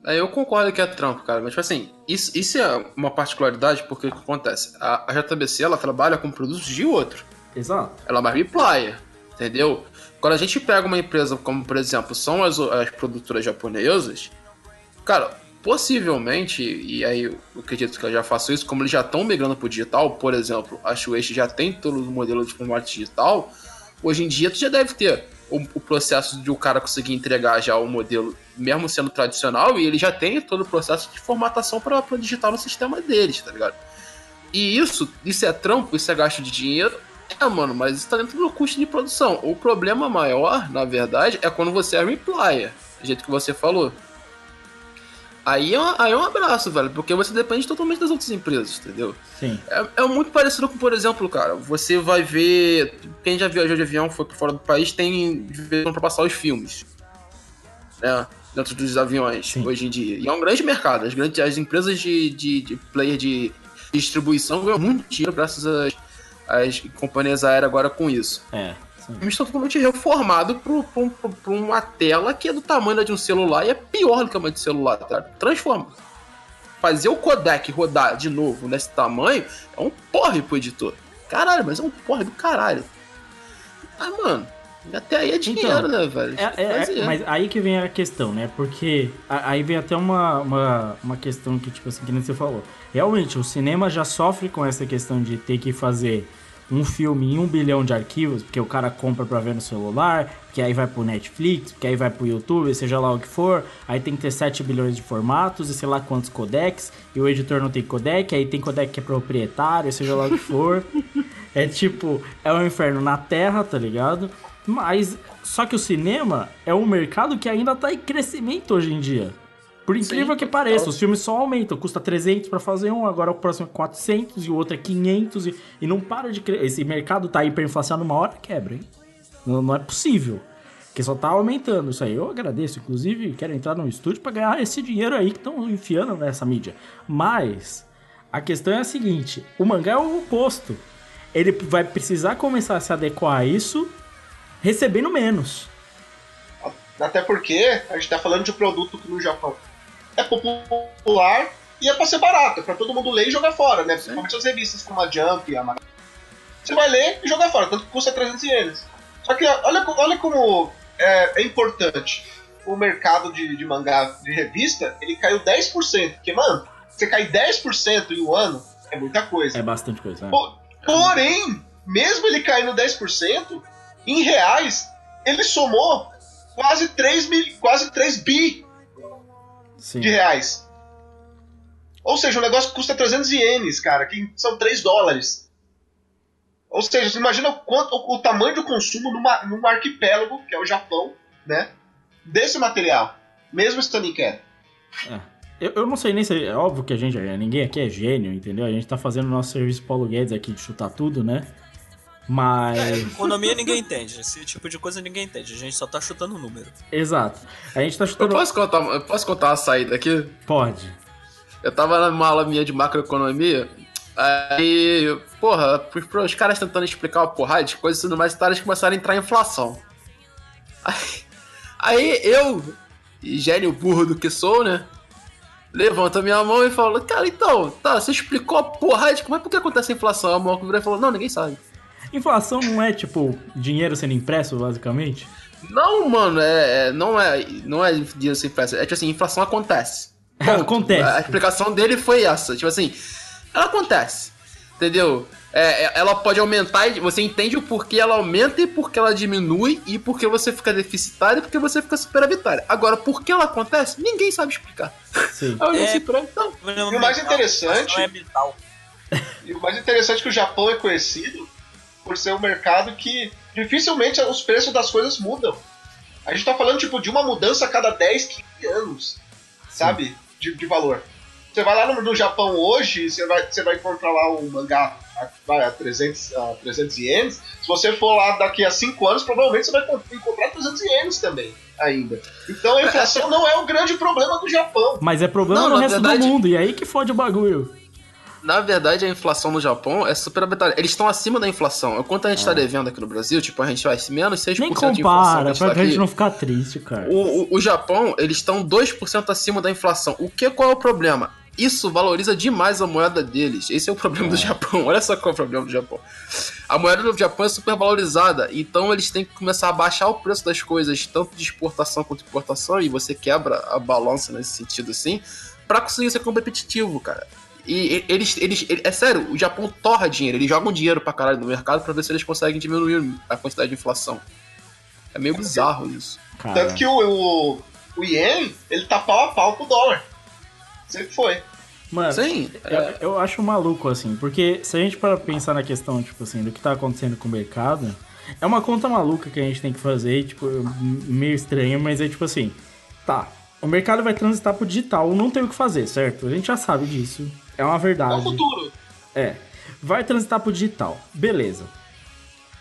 Eu concordo que é trampo, cara. Mas, tipo assim, isso, isso é uma particularidade porque o que acontece? A, a JBC, ela trabalha com produtos de outro. Exato. Ela é uma replayer, entendeu? Quando a gente pega uma empresa como, por exemplo, são as, as produtoras japonesas, cara, possivelmente, e aí eu acredito que eu já faço isso, como eles já estão migrando pro digital, por exemplo, a Shueisha já tem todo o modelo de formato digital, hoje em dia tu já deve ter o, o processo de o cara conseguir entregar já o modelo, mesmo sendo tradicional, e ele já tem todo o processo de formatação para o digital no sistema deles, tá ligado? E isso, isso é trampo, isso é gasto de dinheiro, é, mano, mas isso tá dentro do custo de produção. O problema maior, na verdade, é quando você é replier, do jeito que você falou. Aí é, um- aí é um abraço, velho, porque você depende totalmente das outras empresas, entendeu? Sim. É, é muito parecido com, por exemplo, cara, você vai ver. Quem já viajou de avião, foi fora do país, tem veículo pra passar os filmes. Né? Dentro dos aviões, Sim. hoje em dia. E é um grande mercado. As, grandes, as empresas de, de, de player de distribuição ganham muito dinheiro graças às, às companhias aéreas agora com isso. É. Sim. O filme está totalmente reformado pra pro, pro, pro uma tela que é do tamanho de um celular e é pior do que uma de celular, tá? Transforma. Fazer o codec rodar de novo nesse tamanho é um porre pro editor. Caralho, mas é um porre do caralho. Ah, mano, até aí é dinheiro, né, velho? É, é, é, mas aí que vem a questão, né? Porque aí vem até uma, uma, uma questão que, tipo assim, que nem você falou. Realmente, o cinema já sofre com essa questão de ter que fazer um filme em um bilhão de arquivos, porque o cara compra pra ver no celular, que aí vai pro Netflix, que aí vai pro YouTube, seja lá o que for, aí tem que ter 7 bilhões de formatos e sei lá quantos codecs, e o editor não tem codec, aí tem codec que é proprietário, seja lá o que for. <laughs> É tipo, é um inferno na Terra, tá ligado? Mas, só que o cinema é um mercado que ainda tá em crescimento hoje em dia. Por incrível que pareça, os filmes só aumentam. Custa 300 pra fazer um, agora o próximo é 400 e o outro é 500 e, e não para de crescer. Esse mercado tá hiperinflacionado uma hora quebra, hein? Não, não é possível. Porque só tá aumentando isso aí. Eu agradeço, inclusive, quero entrar no estúdio pra ganhar esse dinheiro aí que estão enfiando nessa mídia. Mas a questão é a seguinte: o mangá é o oposto. Ele vai precisar começar a se adequar a isso recebendo menos. Até porque a gente tá falando de um produto que no Japão é popular e é pra ser barato, é pra todo mundo ler e jogar fora, né? Principalmente as revistas como a Jump e a Mag- Você vai ler e jogar fora, tanto que custa 300 ienes. Só que olha, olha como é, é importante. O mercado de, de mangá de revista, ele caiu 10%. Porque, mano, você cair 10% em um ano é muita coisa. É bastante coisa. né? Po- Porém, mesmo ele caindo 10%, em reais, ele somou quase 3, mil, quase 3 bi Sim. de reais. Ou seja, o negócio custa 300 ienes, cara, que são 3 dólares. Ou seja, você imagina o, quanto, o, o tamanho do consumo numa, num arquipélago, que é o Japão, né? Desse material, mesmo estando em queda. Eu, eu não sei nem se. É óbvio que a gente. Ninguém aqui é gênio, entendeu? A gente tá fazendo o nosso serviço Paulo Guedes aqui de chutar tudo, né? Mas. Economia ninguém entende. Esse tipo de coisa ninguém entende. A gente só tá chutando um número. Exato. A gente tá Eu chutando. posso contar, eu posso contar uma saída aqui? Pode. Eu tava numa aula minha de macroeconomia, aí, porra, pros caras tentando explicar uma porrada de coisas e tudo mais, eles começaram a entrar em inflação. Aí, aí eu, gênio burro do que sou, né? Levanto a minha mão e falo, cara, então, tá, você explicou a porrada de como é por que acontece a inflação? A mão virou e falou, não, ninguém sabe. Inflação não é tipo dinheiro sendo impresso, basicamente? Não, mano, é, é- não é, não é dinheiro sem inflação, é tipo assim, inflação acontece. Ponto. Acontece. A explicação dele foi essa. Tipo assim, ela acontece. Entendeu? É, é- ela pode aumentar e você entende o porquê ela aumenta e porquê ela diminui e porquê você fica deficitário e porquê você fica superavitário. Agora, por que ela acontece, ninguém sabe explicar. Sim. É. assim pra então, E o mais interessante- Não é mental. E o mais interessante é que o Japão é conhecido por ser um mercado que dificilmente os preços das coisas mudam. A gente tá falando tipo de uma mudança a cada 10, 15 anos, sabe? De, de valor. Você vai lá no, no Japão hoje, você vai, você vai encontrar lá um mangá a, a 300, a 300 ienes. Se você for lá daqui a 5 anos, provavelmente você vai encont- encontrar 300 ienes também, ainda. Então a inflação não é o grande problema do Japão. Mas é problema Não, no resto verdade- do mundo, e aí que fode o bagulho. Na verdade, a inflação no Japão é super arbitrada. Eles estão acima da inflação. Quanto a gente tá devendo aqui no Brasil, tipo, a gente vai menos 6% É. Nem de inflação. compara, a gente pra tá gente aqui. não ficar triste, cara. O, o, o Japão, eles estão 2% acima da inflação. O que qual é o problema? Isso valoriza demais a moeda deles. Esse é o problema do Japão. <laughs> Olha só qual é o problema do Japão. A moeda do Japão é super valorizada, então eles têm que começar a baixar o preço das coisas, tanto de exportação quanto de importação, e você quebra a balança nesse sentido assim, pra conseguir ser competitivo, cara. E eles, eles, ele- é sério, o Japão torra dinheiro, eles jogam dinheiro pra caralho no mercado pra ver se eles conseguem diminuir a quantidade de inflação. É meio bizarro isso. Cara. Tanto que o, o, o Yen, ele tá pau a pau com o dólar. Sempre foi. Mano, Sim, eu, eu acho maluco, assim, porque se a gente para pensar na questão, tipo assim, do que tá acontecendo com o mercado, é uma conta maluca que a gente tem que fazer, tipo, meio estranha, mas é tipo assim, tá, o mercado vai transitar pro digital, não tem o que fazer, certo? A gente já sabe disso, é uma É o verdade. futuro. É, vai transitar pro digital, beleza.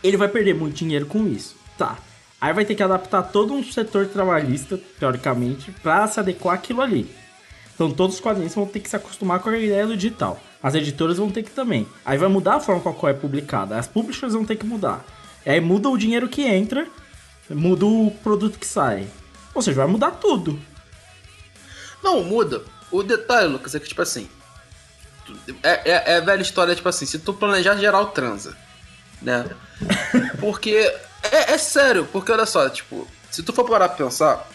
Ele vai perder muito dinheiro com isso, tá. Aí vai ter que adaptar todo um setor trabalhista, teoricamente, pra se adequar àquilo ali. Então todos os quadrinhos vão ter que se acostumar com a ideia do digital. As editoras vão ter que também. Aí vai mudar a forma com a qual é publicada. As publishers vão ter que mudar. E aí muda o dinheiro que entra, muda o produto que sai. Ou seja, vai mudar tudo. Não, muda. O detalhe, Lucas, é que, tipo assim. É, é, é a velha história, tipo assim, se tu planejar geral, transa. Né? <laughs> Porque. É, é sério, porque olha só, tipo, se tu for parar pra pensar,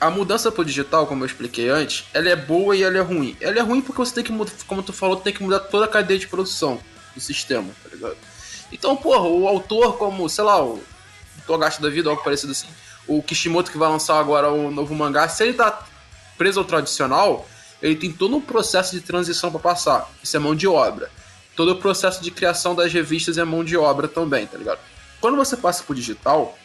a mudança pro digital, como eu expliquei antes, ela é boa e ela é ruim. Ela é ruim porque você tem que mudar, como tu falou, tem que mudar toda a cadeia de produção do sistema, tá ligado? Então, porra, o autor, como, sei lá, o Togashi da vida, algo parecido assim, o Kishimoto que vai lançar agora o novo mangá, se ele tá preso ao tradicional, ele tem todo um processo de transição pra passar. Isso é mão de obra. Todo o processo de criação das revistas é mão de obra também, tá ligado? Quando você passa pro digital,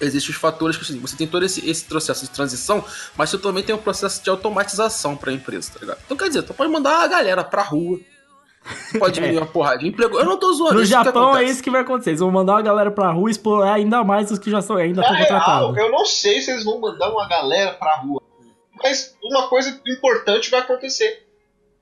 existem os fatores que assim, você tem todo esse, esse processo de transição, mas você também tem um processo de automatização pra empresa, tá ligado? Então quer dizer, tu pode mandar a galera pra rua, <laughs> pode diminuir uma porrada de emprego. Eu não tô zoando. No isso que Japão é isso que vai acontecer. Eles vão mandar uma galera pra rua e explorar ainda mais os que já são, ainda estão real, contratados. eu não sei se eles vão mandar uma galera pra rua. Mas uma coisa importante vai acontecer.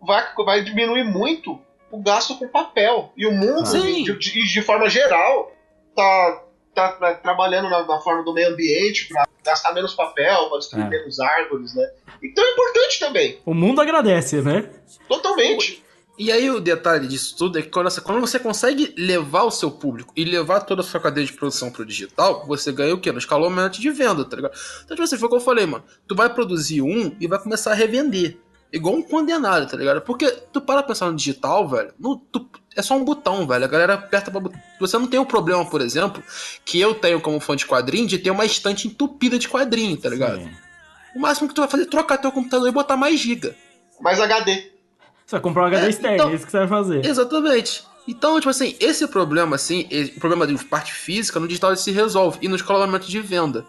Vai, vai diminuir muito o gasto com papel. E o mundo, de, de- de forma geral, tá, tá tra- trabalhando na, na forma do meio ambiente pra gastar menos papel, pra destruir É. menos árvores, né? Então é importante também. O mundo agradece, né? Totalmente. E aí o detalhe disso tudo é que quando você, quando você consegue levar o seu público e levar toda a sua cadeia de produção pro digital, você ganha o quê? No escalonamento de venda, tá ligado? Então, tipo assim, foi o que eu falei, mano. Tu vai produzir um e vai começar a revender. Igual um condenado, tá ligado? Porque tu para pensar no digital, velho, no- tu- é só um botão, velho. A galera aperta pra botar. Você não tem o problema, por exemplo, que eu tenho como fã de quadrinho, de ter uma estante entupida de quadrinho, tá ligado? Sim. O máximo que tu vai fazer é trocar teu computador e botar mais giga. Mais HD. Você vai comprar um HD É, externo, então- é isso que você vai fazer. Exatamente. Então, tipo assim, esse problema, assim, esse- o problema de parte física, no digital ele se resolve. E no escalonamento de venda.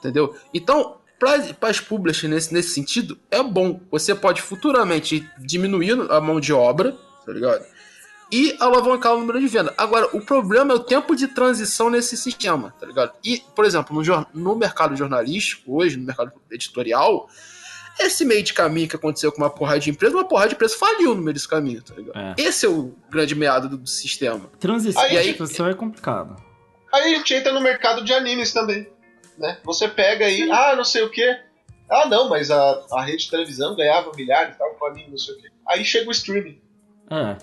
Entendeu? Então, para as publishers nesse, nesse sentido, é bom. Você pode futuramente diminuir a mão de obra, tá ligado? E alavancar o número de venda. Agora, o problema é o tempo de transição nesse sistema, tá ligado? E, por exemplo, no, no mercado jornalístico, hoje, no mercado editorial, esse meio de caminho que aconteceu com uma porrada de empresa, uma porrada de empresa faliu no meio desse caminho, tá ligado? É. Esse é o grande meado do, do sistema. Transição, Aí, aí- transição é complicado. Aí a gente entra no mercado de animes também. Né? Você pega aí, ah, não sei o que. Ah, não, mas a, a rede de televisão ganhava milhares e tal com anime, não sei o que. Aí chega o streaming. É.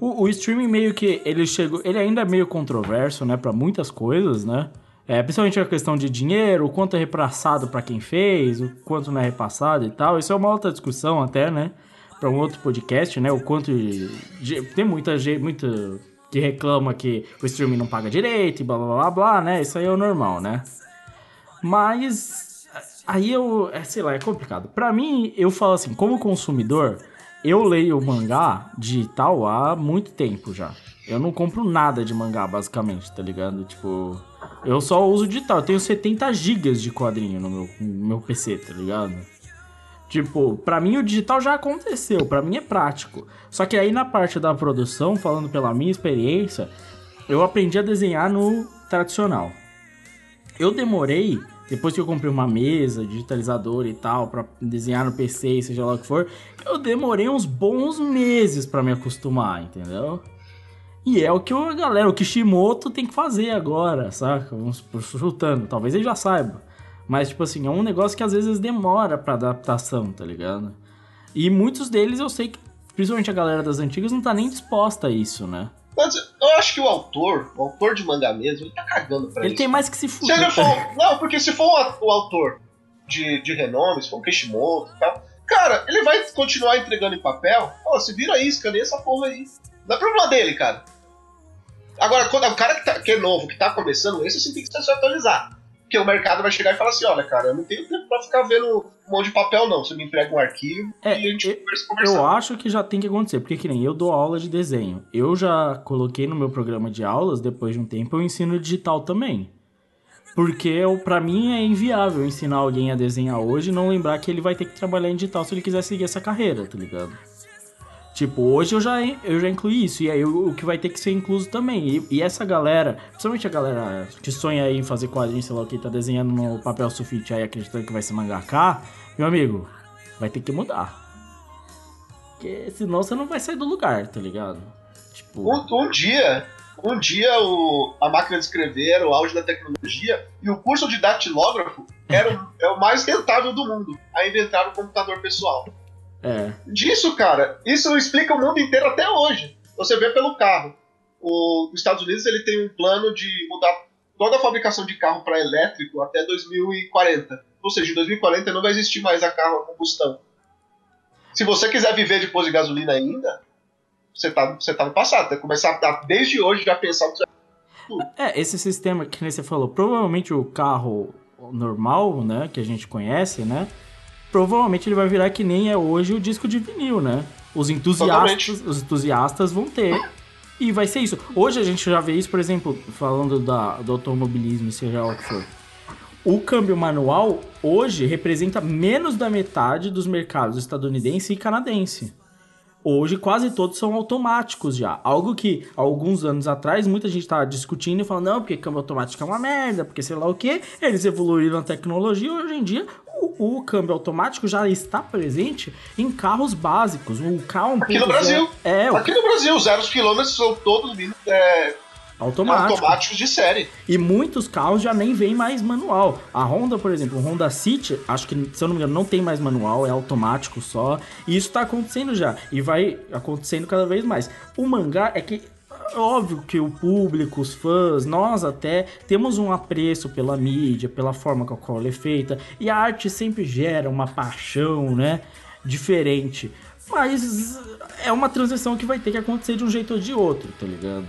O, o streaming meio que ele chegou, ele ainda é meio controverso, né, Pra muitas coisas, né? É, principalmente a questão de dinheiro, o quanto é repassado pra quem fez, o quanto não é repassado e tal. Isso é uma outra discussão até, né? Pra um outro podcast, né? O quanto de, tem muita gente, que reclama que o streaming não paga direito e blá blá blá blá, né? Isso aí é o normal, né? Mas aí eu, é, sei lá, é complicado. Pra mim, eu falo assim, como consumidor, eu leio mangá digital há muito tempo já. Eu não compro nada de mangá, basicamente, tá ligado? Tipo, eu só uso digital. Eu tenho 70 gigas de quadrinho no meu, no meu PC, tá ligado? Tipo, pra mim o digital já aconteceu, pra mim é prático. Só que aí na parte da produção, falando pela minha experiência, eu aprendi a desenhar no tradicional. Eu demorei depois que eu comprei uma mesa, digitalizador e tal, pra desenhar no PC, seja lá o que for, eu demorei uns bons meses pra me acostumar, entendeu? E é o que a galera, o Kishimoto tem que fazer agora, saca? Vamos chutando, talvez ele já saiba. Mas, tipo assim, é um negócio que às vezes demora pra adaptação, tá ligado? E muitos deles eu sei que, principalmente a galera das antigas, não tá nem disposta a isso, né? Mas eu acho que o autor, o autor de mangá mesmo, ele tá cagando pra Ele isso. tem mais que se Se fuder. ele for. Não, porque se for o autor de, de renome, se for o Kishimoto e tal, cara, ele vai continuar entregando em papel. Ó, se vira aí, escaneia essa porra aí. Não é problema dele, cara. Agora, quando o cara que, tá- que é novo, que tá começando, esse sim tem que se atualizar. Porque o mercado vai chegar e falar assim: olha, cara, eu não tenho tempo pra ficar vendo um monte de papel, não. Você me entrega um arquivo É, e a gente eu- conversa conversando. Eu acho que já tem que acontecer, porque que nem eu dou aula de desenho. Eu já coloquei no meu programa de aulas, depois de um tempo, eu ensino digital também. Porque eu, pra mim é inviável ensinar alguém a desenhar hoje e não lembrar que ele vai ter que trabalhar em digital se ele quiser seguir essa carreira, tá ligado? Tipo, hoje eu já, eu já incluí isso, e aí o, que vai ter que ser incluso também. E, e essa galera, principalmente a galera que sonha em fazer quadrinhos, sei lá o que, tá desenhando no papel sulfite aí acreditando que vai ser mangaká, meu amigo, vai ter que mudar. Porque senão você não vai sair do lugar, tá ligado? Tipo. Um, um dia, um dia o, a máquina de escrever o auge da tecnologia e o curso de datilógrafo era é o mais rentável do mundo. Aí inventaram o computador pessoal. É. Disso, cara, isso explica o mundo inteiro até hoje. Você vê pelo carro. O, os Estados Unidos ele tem um plano de mudar toda a fabricação de carro para elétrico até 2040. Ou seja, em 2040 não vai existir mais a carro a combustão. Se você quiser viver de pôr de gasolina ainda, você tá, você tá no passado. Tem que começar a, desde hoje já pensar que você É, esse sistema que você falou, provavelmente o carro normal, né, que a gente conhece, né? Provavelmente ele vai virar que nem é hoje o disco de vinil, né? Os entusiastas, Totalmente. os entusiastas vão ter. E vai ser isso. Hoje a gente já vê isso, por exemplo, falando da, do automobilismo, seja o que for. O câmbio manual hoje representa menos da metade dos mercados estadunidense e canadense. Hoje quase todos são automáticos já. Algo que alguns anos atrás muita gente estava discutindo e falando, não, porque câmbio automático é uma merda, porque sei lá o que. Eles evoluíram a tecnologia e hoje em dia o, o câmbio automático já está presente em carros básicos. O carro Aqui no Brasil. É, o Aqui no Brasil, os zeros quilômetros são todos é, automático. automáticos de série. E muitos carros já nem vem mais manual. A Honda, por exemplo, o Honda City, acho que, se eu não me engano, não tem mais manual, é automático só. E isso tá acontecendo já. E vai acontecendo cada vez mais. O mangá é que. Óbvio que o público, os fãs, nós até temos um apreço pela mídia, pela forma com a qual ela é feita, e a arte sempre gera uma paixão, né? Diferente. Mas é uma transição que vai ter que acontecer de um jeito ou de outro, tá ligado?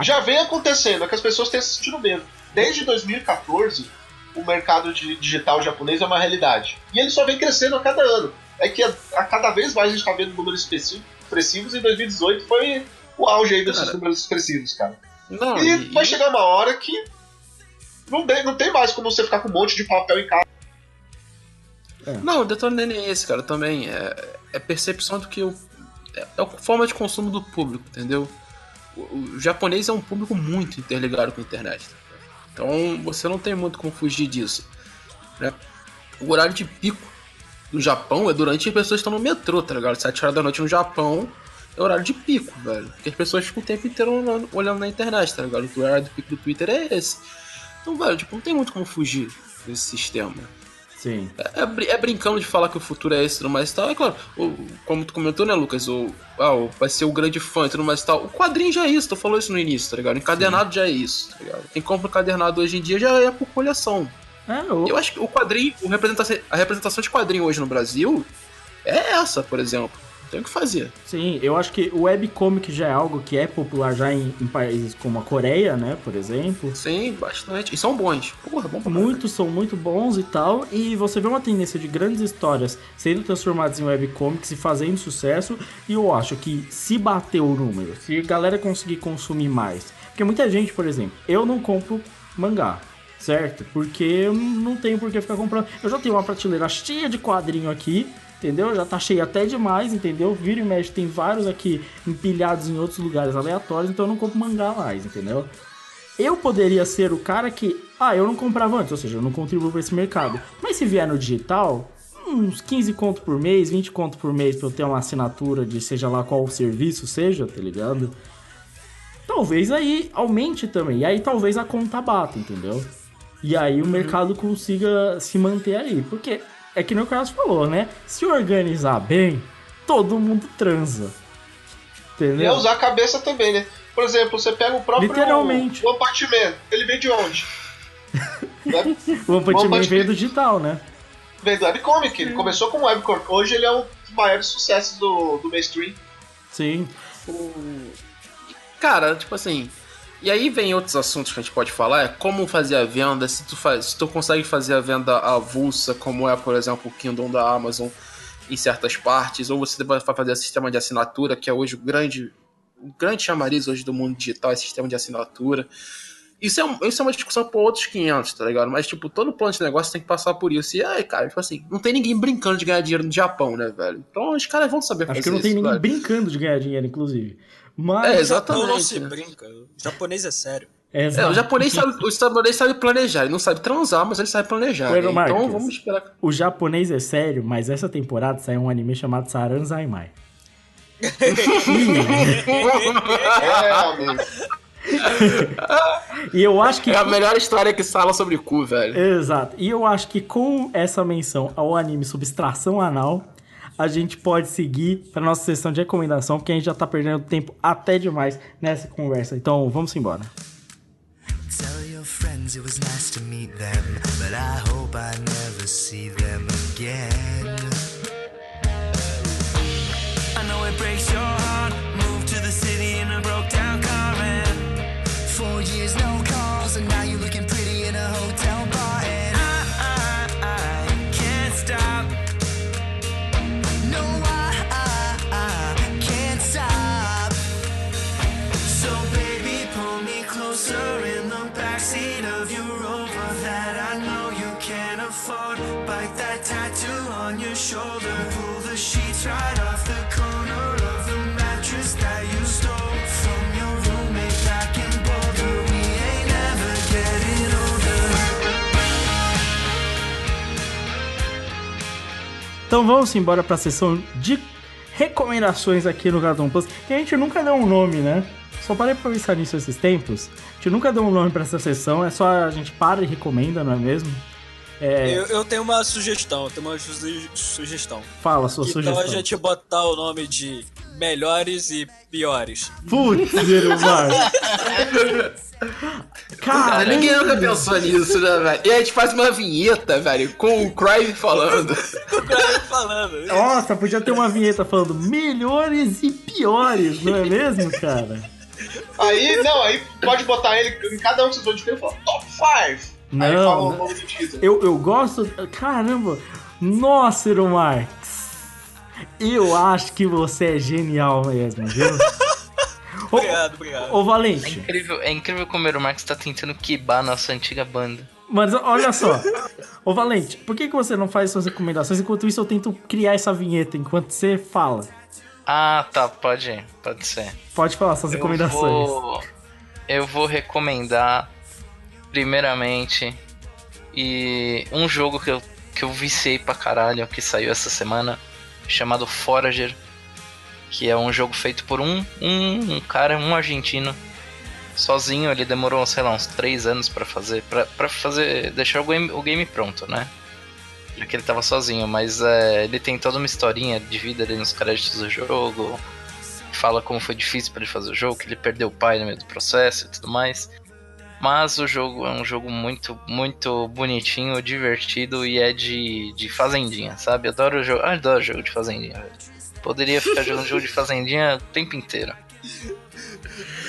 Já vem acontecendo, é que as pessoas têm sentido medo. Desde 2014, o mercado digital japonês é uma realidade. E ele só vem crescendo a cada ano. É que a, a cada vez mais a gente está vendo números expressivos e 2018 foi o auge aí desses Cara. números expressivos, cara. Não, E e, vai chegar uma hora que não tem, não tem mais como você ficar com um monte de papel em casa. Não, o nem é esse, cara, também. É, é percepção do que o. É, é a forma de consumo do público, entendeu? O, o japonês é um público muito interligado com a internet. tá? Então você não tem muito como fugir disso. né? O horário de pico do Japão é durante as pessoas estão no metrô, tá ligado? 7 horas da noite no Japão é horário de pico, velho. Porque as pessoas ficam o tempo inteiro olhando, olhando na internet, tá ligado? O horário do pico do Twitter é esse. Então, velho, tipo, não tem muito como fugir desse sistema. Sim. É, brin- é brincando de falar que o futuro é esse tudo mais e tal. É claro, o- como tu comentou, né, Lucas? O, ah, o- vai ser o grande fã e tudo mais e tal. O quadrinho já é isso, tu falou isso no início, tá ligado? O encadernado já é isso, tá ligado? Quem compra o encadernado hoje em dia já é por coleção. É, o- Eu acho que o quadrinho, o representação, a representação de quadrinho hoje no Brasil é essa, por exemplo. Tem o que fazer. Sim, eu acho que o webcomic já é algo que é popular já em, em países como a Coreia, né, por exemplo. Sim, bastante. E são bons. Porra, bom pra. Muitos são muito bons e tal, e você vê uma tendência de grandes histórias sendo transformadas em webcomics e fazendo sucesso, e eu acho que se bater o número, se a galera conseguir consumir mais, porque muita gente, por exemplo, eu não compro mangá, certo? Porque eu não tenho por que ficar comprando. Eu já tenho uma prateleira cheia de quadrinho aqui, entendeu? Já tá cheio até demais, entendeu? Vira e mexe, tem vários aqui empilhados em outros lugares aleatórios, então eu não compro mangá mais, entendeu? eu poderia ser o cara que, ah, eu não comprava antes, ou seja, eu não contribuo para esse mercado. Mas se vier no digital, uns 15 conto por mês, 20 conto por mês pra eu ter uma assinatura de seja lá qual o serviço seja, tá ligado? Talvez aí aumente também. E aí talvez a conta bata, entendeu? E aí o mercado consiga se manter ali. Porque é que nem o Carlos falou, né? Se organizar bem, todo mundo transa. E é Entendeu? usar a cabeça também, né? Por exemplo, você pega o próprio Literalmente. One Punch Man. Ele vem de onde? <laughs> Né? O One Punch One Man veio do digital, né? Vem do webcomic. Ele começou como webcomic. Hoje ele é um dos maiores sucessos do, do mainstream. Sim. Cara, tipo assim. E aí vem outros assuntos que a gente pode falar, é como fazer a venda, se tu, faz, se tu consegue fazer a venda avulsa, como é, por exemplo, o Kingdom da Amazon em certas partes, ou você vai fazer o sistema de assinatura, que é hoje o grande, o grande chamariz hoje do mundo digital, é sistema de assinatura. Isso é, isso é uma discussão por outros 500, tá ligado? Mas, tipo, todo plano de negócio tem que passar por isso. E, ai, cara, tipo assim, não tem ninguém brincando de ganhar dinheiro no Japão, né, velho? Então os caras vão saber Acho fazer que não tem isso, ninguém velho. brincando de ganhar dinheiro, inclusive. Mas. É, Não, exatamente. não se brinca. O japonês é sério. É, Exato. o japonês sabe, o japonês sabe planejar, ele não sabe transar, mas ele sabe planejar. Né? Então Marques. vamos esperar. O japonês é sério, mas essa temporada saiu um anime chamado Saranzaimai. É. <laughs> E eu acho que. É a melhor história que fala sobre cu, velho. Exato. E eu acho que com essa menção ao anime subtração anal, a gente pode seguir para nossa sessão de recomendação, porque a gente já tá perdendo tempo até demais nessa conversa. Então, vamos embora. Tell your friends it was nice to meet them, but I hope I never see them again. I know it breaks your heart. Moved to the city in a broke down car and four years no calls, and now you're looking shoulder. Pull the sheets right off the corner of the mattress that you stole from your roommate back in Boulder. We ain't ever getting older. Então vamos embora para a sessão de recomendações aqui no Cartão Plus, que a gente nunca deu um nome, né? Só parei pra pensar nisso esses tempos. A gente nunca deu um nome para essa sessão, é só a gente para e recomenda, não é mesmo? É, Eu, eu tenho uma sugestão, eu tenho uma su- sugestão. Fala sua então sugestão. a gente botar o nome de melhores e piores. Putz. Cara, Cara, ninguém nunca pensou nisso, né, velho? E a gente faz uma vinheta, velho, com o Crime falando. <laughs> O cara falando. nossa, podia ter uma vinheta falando melhores e piores, não é mesmo, cara? Aí, não, aí pode botar ele em cada um desses dois de e falar top 5. Aí Não, fala o não. nome do título. Eu, eu gosto. Caramba! Nossa, Iron Marx! Eu acho que você é genial mesmo, viu? <laughs> Ô, Obrigado, obrigado. ô É Valente, incrível, é incrível como o Eero Marx tá tentando quebar nossa antiga banda. mas olha só. Ô Valente, por que, que você não faz suas recomendações? Enquanto isso, eu tento criar essa vinheta enquanto você fala. Ah, tá, pode, pode ser. Pode falar suas Eu recomendações. vou, eu vou recomendar, primeiramente, e um jogo que eu, que eu viciei pra caralho, que saiu essa semana, chamado Forager, que é um jogo feito por um, um, um cara, um argentino, sozinho. Ele demorou, sei lá, uns 3 anos pra fazer, pra fazer, deixar o game, o game pronto, né? Já que ele tava sozinho, mas é, ele tem toda uma historinha de vida ali nos créditos do jogo fala como foi difícil para ele fazer o jogo, que ele perdeu o pai no meio do processo e tudo mais. Mas o jogo é um jogo muito, muito bonitinho, divertido e é de, de fazendinha, sabe? Adoro o jogo, ah, adoro jogo de fazendinha, velho. Poderia ficar jogando jogo de fazendinha o tempo inteiro.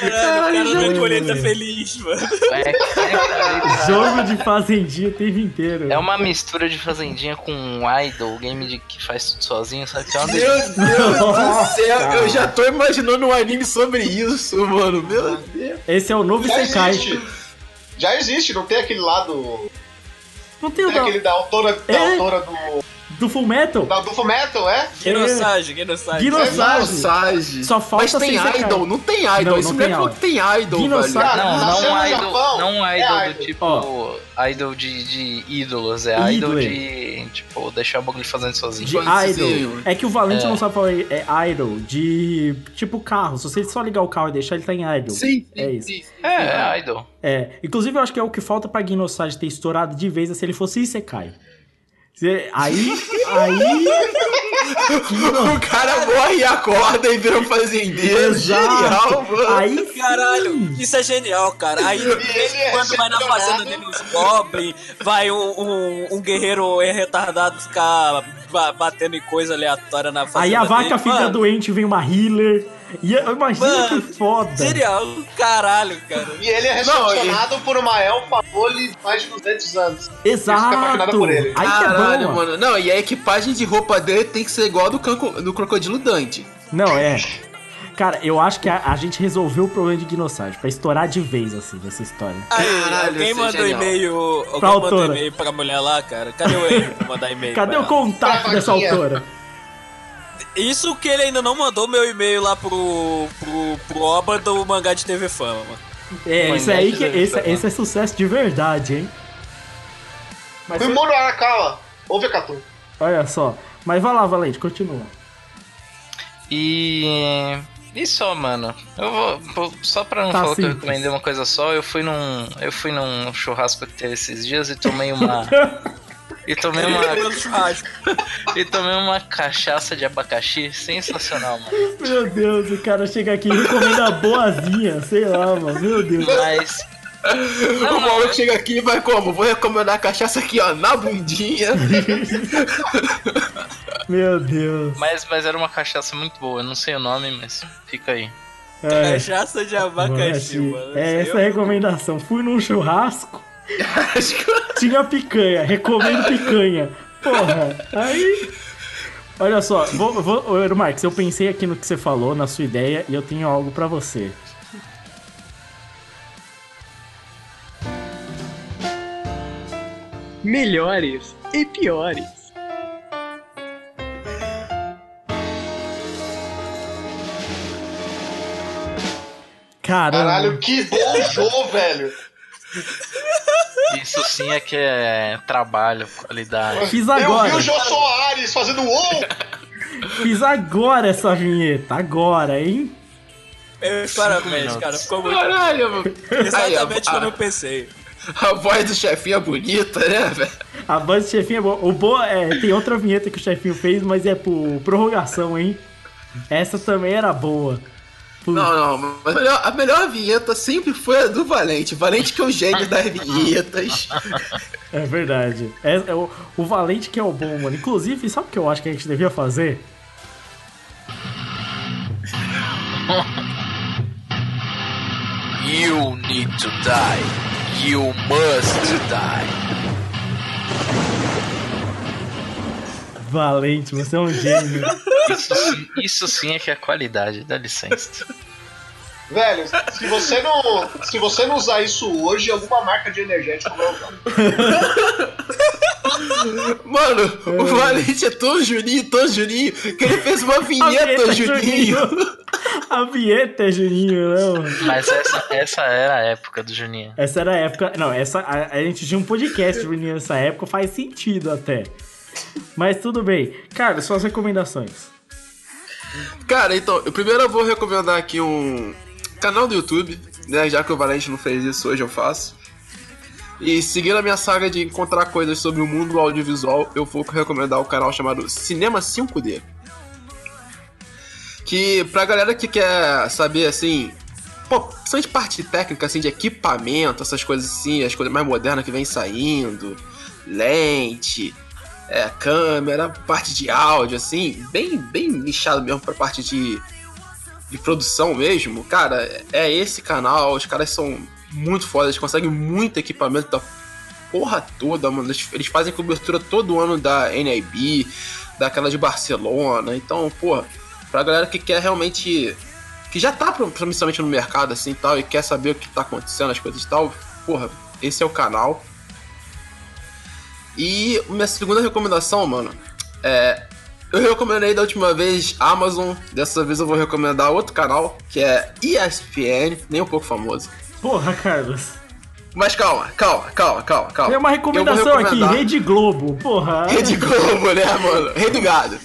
Caralho, o cara de colheita feliz, mano. É, é, Jogo de fazendinha o tempo inteiro. é uma mistura de fazendinha com um idol, game de, que faz tudo sozinho, sabe? Que é uma Meu delícia. Deus do céu, cara. eu já tô imaginando um anime sobre isso, mano. Meu Deus. Esse é o novo existe. Já existe, não tem aquele lado. Não tem Tem da, aquele da autora, da É. autora do. Do Full Metal? Da, do Fullmetal, é? Guinosage, Guinosage. Guinosage. Guinosage. Só falta Mas tem idol, não tem idol. Não, Esse não tem falou que tem idol, Guinosage. velho. Cara, Não, nasceu não idol, Japão, não é idol do idol. tipo. Idol de, de ídolos, é idol Ídolo. de. Tipo, deixar o bagulho fazendo sozinho. De idol. É que o Valente É. não sabe falar é idol. De tipo carro. Se você só ligar o carro e deixar, ele tá em idol. Sim, sim, É isso. sim, sim. É, é idol. É. Inclusive, eu acho que é o que falta pra Guinosage ter estourado de vez é se ele fosse Isekai. Aí. Aí. O cara morre e acorda e vira um fazendeiro. Genial, mano. Aí. sim. Caralho, isso é genial, cara. Aí, de ele em é quando vai na fazenda dele os Goblin, vai um, um, um guerreiro retardado ficar ba- batendo em coisa aleatória na fazenda Aí a vaca dele. fica Mano, doente, vem uma healer. E imagina que foda. Genial, caralho, cara. E ele é Não, recepcionado por uma elfa Oli de mais de 200 anos. Apaixonada Exato. por ele. Aí que é Caralho, bom, mano. Não, e a equipagem de roupa dele tem que ser igual a do, canco- do Crocodilo Dante. Não, é. Cara, eu acho que a, a gente resolveu o problema de Guinosage pra estourar de vez, assim, nessa história. Aí, Caralho, alguém isso é mandou e-mail. Alguém Pra mandou autora. e-mail pra mulher lá, cara. Cadê o e-mail pra mandar e-mail? Cadê o ela? contato dessa autora? Isso que ele ainda não mandou meu e-mail lá pro, pro, pro Oba do mangá de TV Fama. É, isso aí né, que. Esse, esse é sucesso de verdade, hein? Mas Fui Mundo Arakawa. Ouve, Catu. olha só. Mas vai lá, Valente, continua. E. E só, mano. Eu vou. vou- Só pra não Tá falar que eu simples. recomendei uma coisa só, eu fui num. Eu fui num churrasco que teve esses dias e tomei <laughs> uma. E tomei uma. Churrasco. <laughs> e tomei uma cachaça de abacaxi sensacional, mano. Meu Deus, o cara chega aqui e recomenda a boazinha, sei lá, mano. Meu Deus. Mas. o maluco chega aqui e vai como? Vou recomendar a cachaça aqui, ó, na bundinha. <laughs> Meu Deus. Mas, mas era uma cachaça muito boa, eu não sei o nome, mas fica aí. É, Cachaça de abacaxi, mano. é Isso essa aí a recomendação. Fui num churrasco, <laughs> tinha picanha, recomendo picanha. Porra, aí. Olha só, vou, vou, ô, Marcos, eu pensei aqui no que você falou, na sua ideia, e eu tenho algo pra você. Melhores e piores. Caramba. Caralho, que bom jogo, velho. Isso sim é que é trabalho, qualidade. Fiz Eu agora. vi o Jô Soares fazendo uou. Fiz agora essa vinheta, agora, hein? É, Parabéns, minutos. cara. Ficou muito. Caralho, mano. Aí, Exatamente a, como eu pensei. a voz do chefinho é bonita, né, velho? A voz do chefinho é boa. O boa é, tem outra vinheta que o chefinho fez, mas é por prorrogação, hein? Essa também era boa. Puta. Não, não, mas a melhor, a melhor vinheta sempre foi a do Valente. Valente que é o gênio das vinhetas. É verdade. É, é o, o Valente que é o bom, mano. Inclusive, sabe o que eu acho que a gente devia fazer? You need to die. You must die. Valente, você é um gênio. Isso sim, isso sim é que é qualidade, dá licença. Velho, se você não, se você não usar isso hoje, alguma marca de energético vai usar. Mano, o Valente é tão Juninho, tão Juninho, que ele fez uma A vinheta, vinheta, Juninho. A vinheta é Juninho, não. Mas essa, essa era a época do Juninho. Essa era a época. Não, essa, a, a gente tinha um podcast Juninho nessa época, faz sentido até. Mas tudo bem. Cara, suas recomendações. Cara, então, eu primeiro eu vou recomendar aqui um canal do YouTube, né? Já que o Valente não fez isso, hoje eu faço. E seguindo a minha saga de encontrar coisas sobre o mundo audiovisual, eu vou recomendar o canal chamado Cinema 5D. Que pra galera que quer saber assim, pô, principalmente parte técnica assim de equipamento, essas coisas assim, as coisas mais modernas que vem saindo, lente, é, câmera, parte de áudio, assim, bem, bem nichado mesmo pra parte de, de produção mesmo, cara, é esse canal, os caras são muito fodas, eles conseguem muito equipamento da porra toda, mano. Eles, eles fazem cobertura todo ano da NIB, daquela de Barcelona, então, porra, pra galera que quer realmente. que já tá principalmente no mercado assim tal, e quer saber o que tá acontecendo, as coisas e tal, porra, esse é o canal. E minha segunda recomendação, mano, É, eu recomendei da última vez Amazon, dessa vez eu vou recomendar outro canal, que é ESPN, nem um pouco famoso. Porra, Carlos. Mas calma, calma, calma, calma, calma. Tem uma recomendação aqui, Rede Globo. Porra. Rede Globo, né, mano? Rei do gado.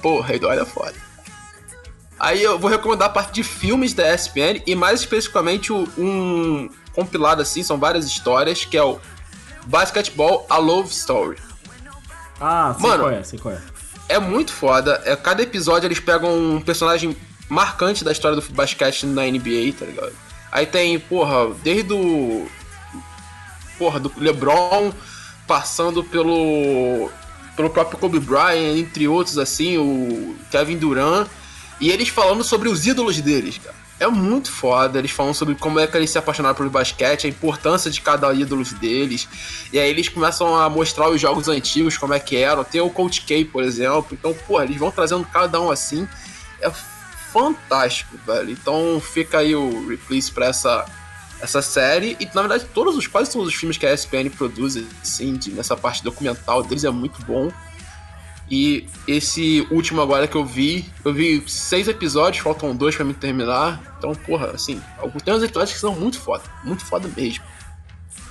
Pô, Rei do gado é foda. Aí eu vou recomendar a parte de filmes da ESPN e mais especificamente um compilado assim, são várias histórias, que é o Basketball A Love Story. Ah, sei Mano. qual é, sei qual é. É muito foda. É, cada episódio eles pegam um personagem marcante da história do basquete na NBA, tá ligado? Aí tem, porra, desde o. Porra, do LeBron, passando pelo. pelo próprio Kobe Bryant, entre outros, assim, o Kevin Durant. E eles falando sobre os ídolos deles, cara. É muito foda, eles falam sobre como é que eles se apaixonaram pelo basquete, a importância de cada ídolo deles. E aí eles começam a mostrar os jogos antigos, como é que eram. Tem o Coach K, por exemplo. Então, pô, eles vão trazendo cada um assim. É fantástico, velho. Então fica aí o replace pra essa, essa série. E na verdade, todos os, quase todos os filmes que a ESPN produz, assim, de- nessa parte documental deles é muito bom. E esse último agora que eu vi, eu vi seis episódios, faltam dois pra me terminar. Então, porra, assim, alguns- tem uns episódios que são muito foda, muito foda mesmo.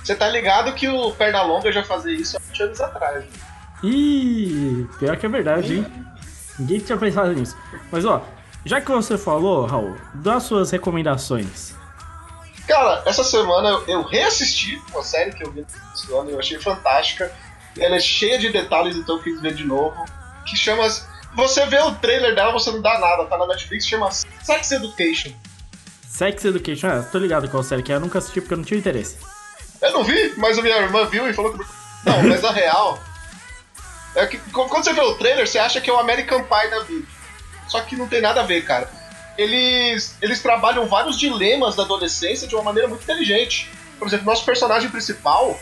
Você tá ligado que o Pernalonga já fazia isso há 20 anos atrás. né? Ih, pior que é verdade, hein? Ninguém tinha pensado nisso. Mas ó, já que você falou, Raul, dá suas recomendações. Cara, essa semana eu- eu reassisti uma série que eu vi esse ano e eu achei fantástica. Ela é cheia de detalhes, então eu quis ver de novo. Que chama. Você vê o trailer dela, você não dá nada, tá na Netflix, chama Sex Education. Sex Education, ah, tô ligado qual série que é, eu nunca assisti porque eu não tive interesse. Eu não vi, mas a minha irmã viu e falou que. Não, mas a real. É que quando você vê o trailer, você acha que é o American Pie da vida. Só que não tem nada a ver, cara. Eles, eles trabalham vários dilemas da adolescência de uma maneira muito inteligente. Por exemplo, nosso personagem principal,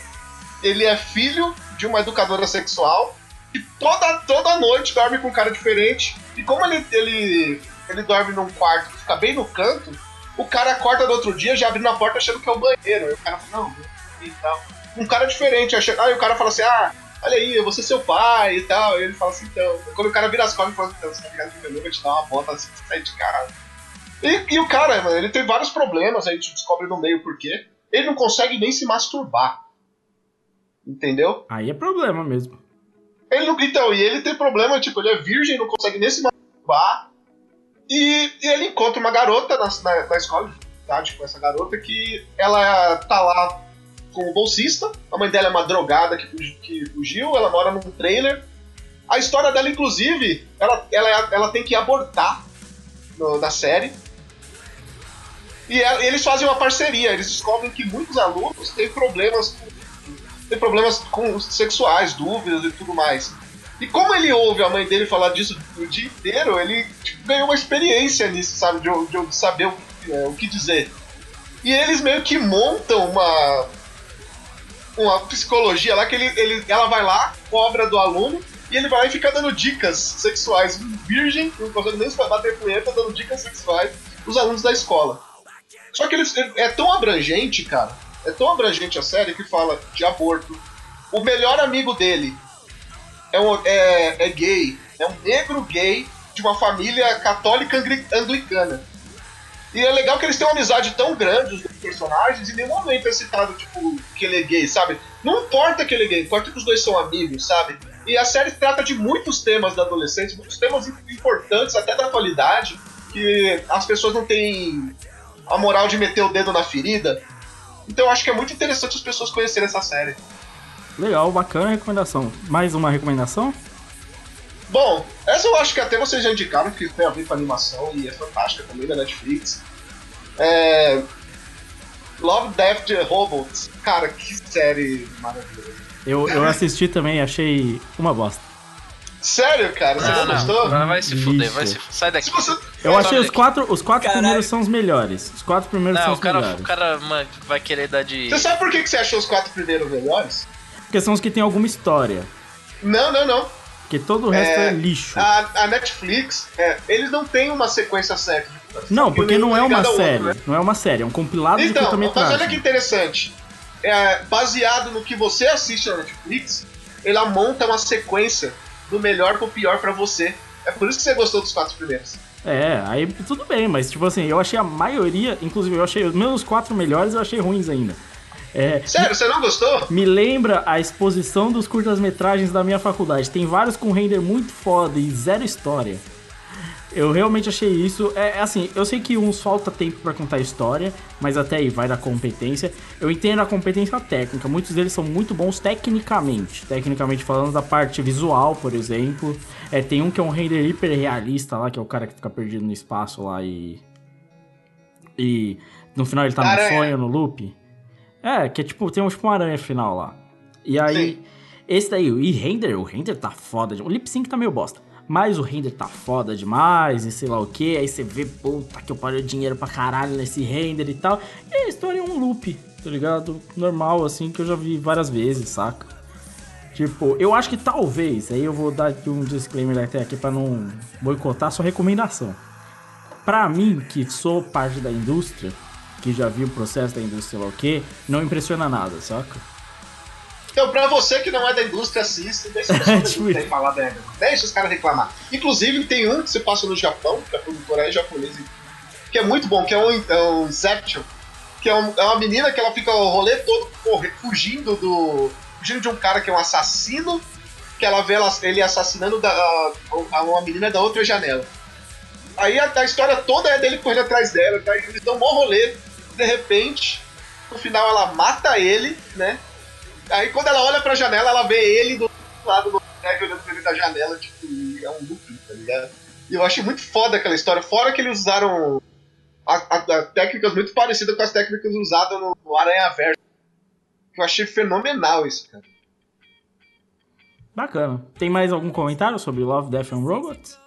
ele é filho de uma educadora sexual que toda, toda noite dorme com um cara diferente. E como ele, ele, ele dorme num quarto que fica bem no canto, o cara acorda no outro dia já abrindo a porta achando que é o banheiro. Aí o cara fala, não, e tal. Um cara diferente, achando, aí o cara fala assim, ah, olha aí, eu vou ser seu pai e tal. E ele fala assim, então. Quando o cara vira as costas e fala, então, você tá ligado que eu vou te dar uma bota assim, sai de casa. E, e o cara, mano, ele tem vários problemas, a gente descobre no meio por quê. Ele não consegue nem se masturbar. Entendeu? Aí é problema mesmo. Ele não, então, e ele tem problema, tipo, ele é virgem, não consegue nem se masturbar. E, e ele encontra uma garota na, na, na escola, tá? Tipo, essa garota que ela tá lá com o bolsista. A mãe dela é uma drogada que, que fugiu, ela mora num trailer. A história dela, inclusive, ela, ela, ela tem que abortar no- na série. E ela- eles fazem uma parceria, eles descobrem que muitos alunos têm problemas com tem problemas com sexuais, dúvidas e tudo mais. E como ele ouve a mãe dele falar disso o dia inteiro, ele tipo, ganhou uma experiência nisso, sabe? De, de saber o, é, o que dizer. E eles meio que montam uma uma psicologia lá que ele, ele, ela vai lá, cobra do aluno, e ele vai lá e fica dando dicas sexuais. Virgem, não consegue nem bater punheta, dando dicas sexuais pros alunos da escola. Só que ele, é tão abrangente, cara. É tão abrangente a série que fala de aborto. O melhor amigo dele é, um, é, é gay. É um negro gay de uma família católica angli- anglicana. E é legal que eles têm uma amizade tão grande, os dois personagens, e nenhum momento é citado, tipo, que ele é gay, sabe? Não importa que ele é gay, importa que os dois são amigos, sabe? E a série trata de muitos temas da adolescência, muitos temas importantes, até da atualidade, que as pessoas não têm a moral de meter o dedo na ferida. Então eu acho que é muito interessante as pessoas conhecerem essa série. Legal, bacana a recomendação. Mais uma recomendação? Bom, essa eu acho que até vocês já indicaram que tem a ver com animação e é fantástica também da Netflix. É... Love, Death Robots. Cara, que série maravilhosa. Eu, eu assisti também, achei uma bosta. Sério, cara? Você Ah, não, não, gostou? não, vai se fuder, Lixo. vai se fuder. Sai daqui. Se você... Eu achei os quatro, os quatro Caralho. primeiros são os melhores. Os quatro primeiros são Não, os o cara, melhores. o cara mano, vai querer dar de. Você sabe por que que você achou os quatro primeiros melhores? Porque são os que tem alguma história. Não, não, não. Porque todo o resto é, É, lixo. A, a Netflix, é, eles não têm uma sequência certa. de Não, porque não é uma ao outro, série. né? Não é uma série, é um compilado de Então, mas curta-metragem. olha que interessante. É, baseado no que você assiste na Netflix, ela monta uma sequência do melhor pro pior pra você. É por isso que você gostou dos quatro primeiros. É, aí tudo bem, mas tipo assim, eu achei a maioria, inclusive eu achei os meus quatro melhores, eu achei ruins ainda. É, Sério, você não gostou? me lembra a exposição dos curtas-metragens da minha faculdade. Tem vários com render muito foda e zero história. Eu realmente achei isso. É, é assim, eu sei que uns falta tempo pra contar a história, mas até aí vai da competência. Eu entendo a competência técnica. Muitos deles são muito bons tecnicamente. Tecnicamente falando da parte visual, por exemplo. É, tem um que é um render hiper realista lá, que é o cara que fica perdido no espaço lá e. E no final ele tá no Aranha. sonho, no loop. É, que é tipo, tem um, tipo uma aranha final lá. E aí, Sim. esse daí, e render, o render tá foda. O lip sync tá meio bosta. Mas o render tá foda demais e sei lá o que. Aí você vê, puta que eu parei dinheiro pra caralho nesse render e tal. E a história é um loop, tá ligado? Normal, assim, que eu já vi várias vezes, saca? Tipo, eu acho que talvez, aí eu vou dar aqui um disclaimer até aqui pra não boicotar sua recomendação. Pra mim, que sou parte da indústria, que já vi o processo da indústria, lá o que, não impressiona nada, saca? Então, pra você que não é da indústria, assiste, deixa os caras <laughs> Tipo falar merda. Deixa os caras reclamar. Inclusive, tem um que se passa no Japão, que a produtora é japonesa, que é muito bom, que é um, é um Inception, que é, um- é uma menina que ela fica o rolê todo corre- fugindo do. fugindo de um cara que é um assassino, que ela vê ela- ele assassinando da- a, a- uma menina da outra janela. Aí a, a história toda é dele correndo atrás dela, tá? eles dão um bom rolê, de repente, no final ela mata ele, né? Aí quando ela olha pra janela, ela vê ele do outro lado do prédio olhando pra ele da janela, tipo, é um looping, tá ligado? E eu achei muito foda aquela história, fora que eles usaram a- a- a técnicas muito parecidas com as técnicas usadas no, no Aranha Verso. Eu achei fenomenal isso, cara. Bacana. Tem mais algum comentário sobre Love, Death and Robots?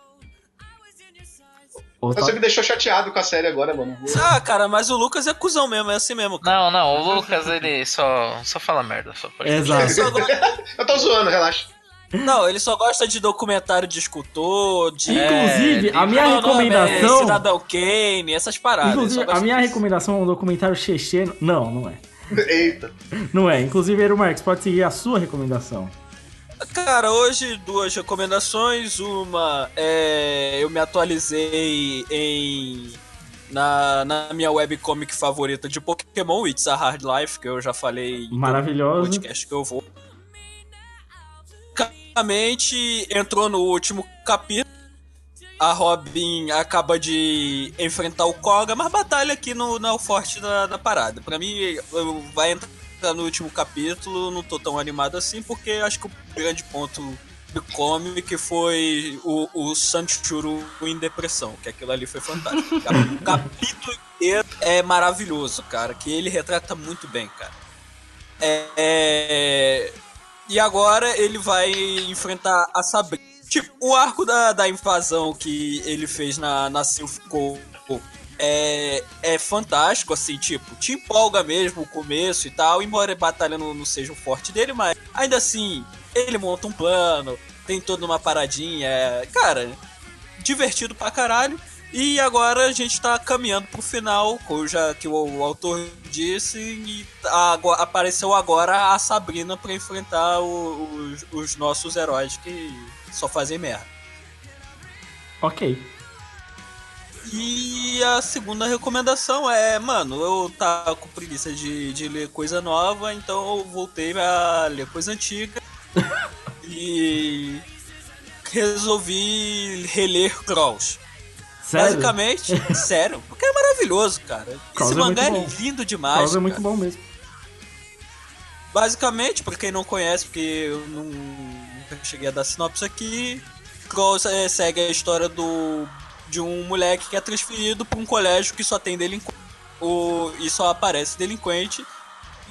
Ou tá- Você me deixou chateado com a série agora, mano. Ah, cara, mas o Lucas é cuzão mesmo, é assim mesmo. cara. Não, não, o Lucas ele só, só fala merda. Só pode Exato. só gosta- <laughs> Eu tô zoando, relaxa. Não, ele só gosta de documentário de escultor, de. Inclusive, a minha Qual o nome? recomendação- É, Cidadão Kane, essas paradas. Inclusive, a minha disso. recomendação é um documentário checheno. Não, não é. <laughs> Eita. Não é. Inclusive, Eero Marques, pode seguir a sua recomendação. Cara, hoje duas recomendações. Uma é. Eu me atualizei em. Na, na minha webcomic favorita de Pokémon, It's a Hard Life, que eu já falei Maravilhoso. podcast que eu vou. Basicamente, entrou no último capítulo. A Robin acaba de enfrentar o Koga, mas batalha aqui no, não é o forte da, da parada. Pra mim, vai entrar no último capítulo, não tô tão animado assim, porque acho que o grande ponto do comic foi o, o Sanchuru em depressão, que aquilo ali foi fantástico. <laughs> O capítulo inteiro é maravilhoso, cara, que ele retrata muito bem, cara. É, é, E agora ele vai enfrentar a Sabrina. Tipo, o arco da, da invasão que ele fez na, na Silphco é, é fantástico, assim, tipo, te empolga mesmo o começo e tal, embora batalha não, seja o forte dele, mas ainda assim, ele monta um plano, tem toda uma paradinha, é, cara, divertido pra caralho. E agora a gente tá caminhando pro final, já que o, autor disse, e apareceu agora a Sabrina pra enfrentar o- os, os nossos heróis que só fazem merda. Ok. E a segunda recomendação é, mano, eu tava com preguiça de, de ler coisa nova, então eu voltei a ler coisa antiga <laughs> e resolvi reler Cross. Sério? Basicamente, sério, porque é maravilhoso, cara. Cross Esse é mangá é, lindo demais. Cross é cara. muito bom mesmo. Basicamente, pra quem não conhece, porque eu não, nunca cheguei a dar sinopse aqui, Cross é, segue a história do de um moleque que é transferido pra um colégio que só tem delinquente e só aparece delinquente.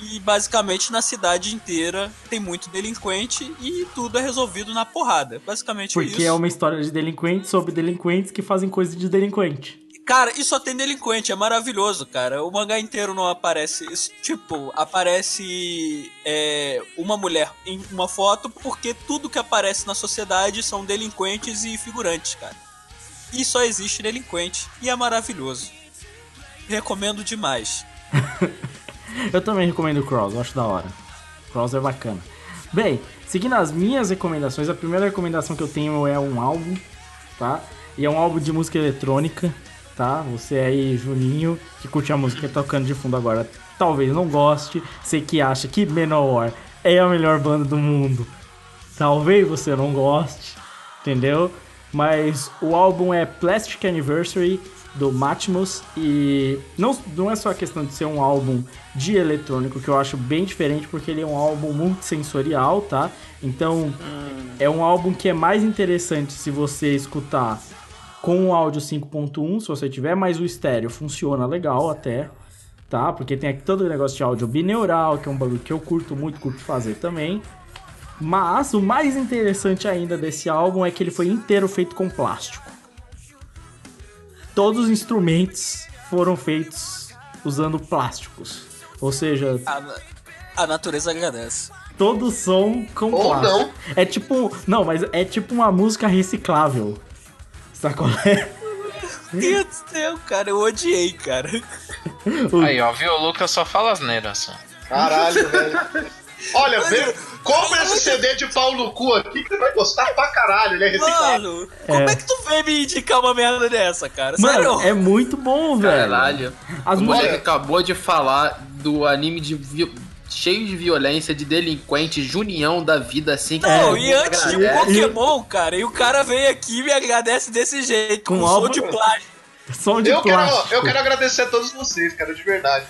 E basicamente na cidade inteira tem muito delinquente e tudo é resolvido na porrada. Basicamente Porque isso. é uma história de delinquentes sobre delinquentes que fazem coisa de delinquente. Cara, e só tem delinquente, é maravilhoso, cara. O mangá inteiro não aparece. Isso, tipo, aparece é, uma mulher em uma foto, porque tudo que aparece na sociedade são delinquentes e figurantes, cara. E só existe delinquente. E é maravilhoso. Recomendo demais. <laughs> Eu também recomendo o Cross, eu acho da hora. Cross é bacana. Bem, Seguindo as minhas recomendações, a primeira recomendação que eu tenho é um álbum, tá? E é um álbum de música eletrônica, tá? Você aí, Juninho, que curte a música tá tocando de fundo agora, talvez não goste. Você que acha que Menor é a melhor banda do mundo, talvez você não goste, entendeu? Mas o álbum é Plastic Anniversary do Matmos e não, não é só a questão de ser um álbum de eletrônico que eu acho bem diferente porque ele é um álbum multissensorial, tá? Então é um álbum que é mais interessante se você escutar com o áudio 5.1, se você tiver, mas o estéreo funciona legal até, tá? Porque tem aqui todo o negócio de áudio bineural, que é um bagulho que eu curto muito, curto fazer também. Mas o mais interessante ainda desse álbum é que ele foi inteiro feito com plástico. Todos os instrumentos foram feitos usando plásticos. Ou seja, A, a natureza agradece. todo som com Ou plástico. não. É tipo. Não, mas é tipo uma música reciclável. Sabe qual é? Meu Deus do céu, cara, eu odiei, cara. <laughs> Aí, ó, viu? O Lucas só fala asneira, só. Caralho, velho. Olha, vê, compra esse CD de pau no cu aqui que você vai gostar pra caralho, ele é reciclado. Mano, como é que tu veio me indicar uma merda dessa, cara? Sério? Mano, é muito bom, velho. Caralho. As o moleque acabou de falar do anime de vi- cheio de violência, de delinquente, junião da vida, assim. que Não, todo e antes de agradece. Pokémon, cara, e o cara veio aqui e me agradece desse jeito, com, álbum- de plástico. Som de Eu quero, plástico. eu quero agradecer a todos vocês, cara, de verdade.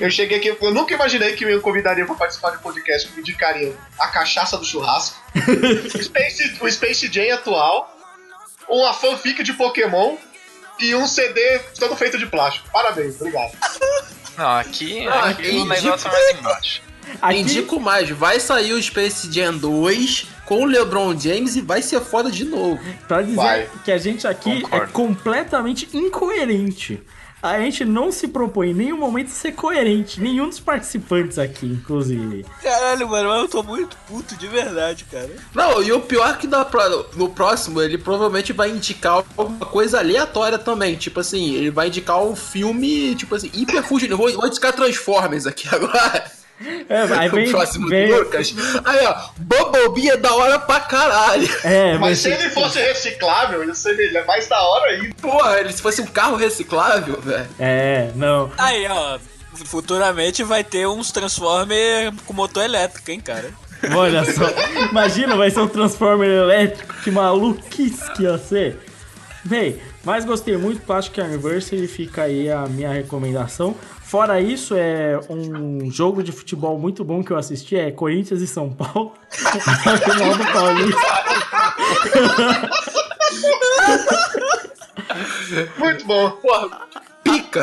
Eu cheguei aqui, eu nunca imaginei que me convidariam pra participar de um podcast que me indicariam a cachaça do churrasco, o <laughs> Space, o Space Jam atual, uma fanfic de Pokémon e um CD todo feito de plástico. Parabéns, obrigado. Não, aqui, Ah, aqui entendi. o negócio é mais embaixo. Aqui, Indico mais, vai sair o Space Jam 2 com o LeBron James e vai ser foda de novo. pra dizer Vai. que a gente aqui Concordo. é completamente incoerente. A gente não se propõe em nenhum momento ser coerente. Nenhum dos participantes aqui, inclusive. Caralho, mano, mas eu tô muito puto de verdade, cara. Não, e o pior é que no próximo ele provavelmente vai indicar alguma coisa aleatória também. Tipo assim, ele vai indicar um filme, tipo assim, hiper fugindo. Vou, vou indicar Transformers aqui <laughs> agora. É, aí vem, o próximo vem- do Lucas. Aí, ó, Bumblebee é da hora pra caralho. É, Mas mas se ele fosse reciclável, ia ser ele é mais da hora ainda. Porra, ele se fosse um carro reciclável, velho. É, não. Aí, ó, futuramente vai ter uns Transformers com motor elétrico, hein, cara. Olha só. Imagina, vai ser um Transformer elétrico. Que maluquice que ia ser. Bem, mas gostei muito do Plastic Anniversary. Fica aí a minha recomendação. Fora isso, é um jogo de futebol muito bom que eu assisti. É Corinthians e São Paulo. Na final do Paulista. Muito bom. Porra,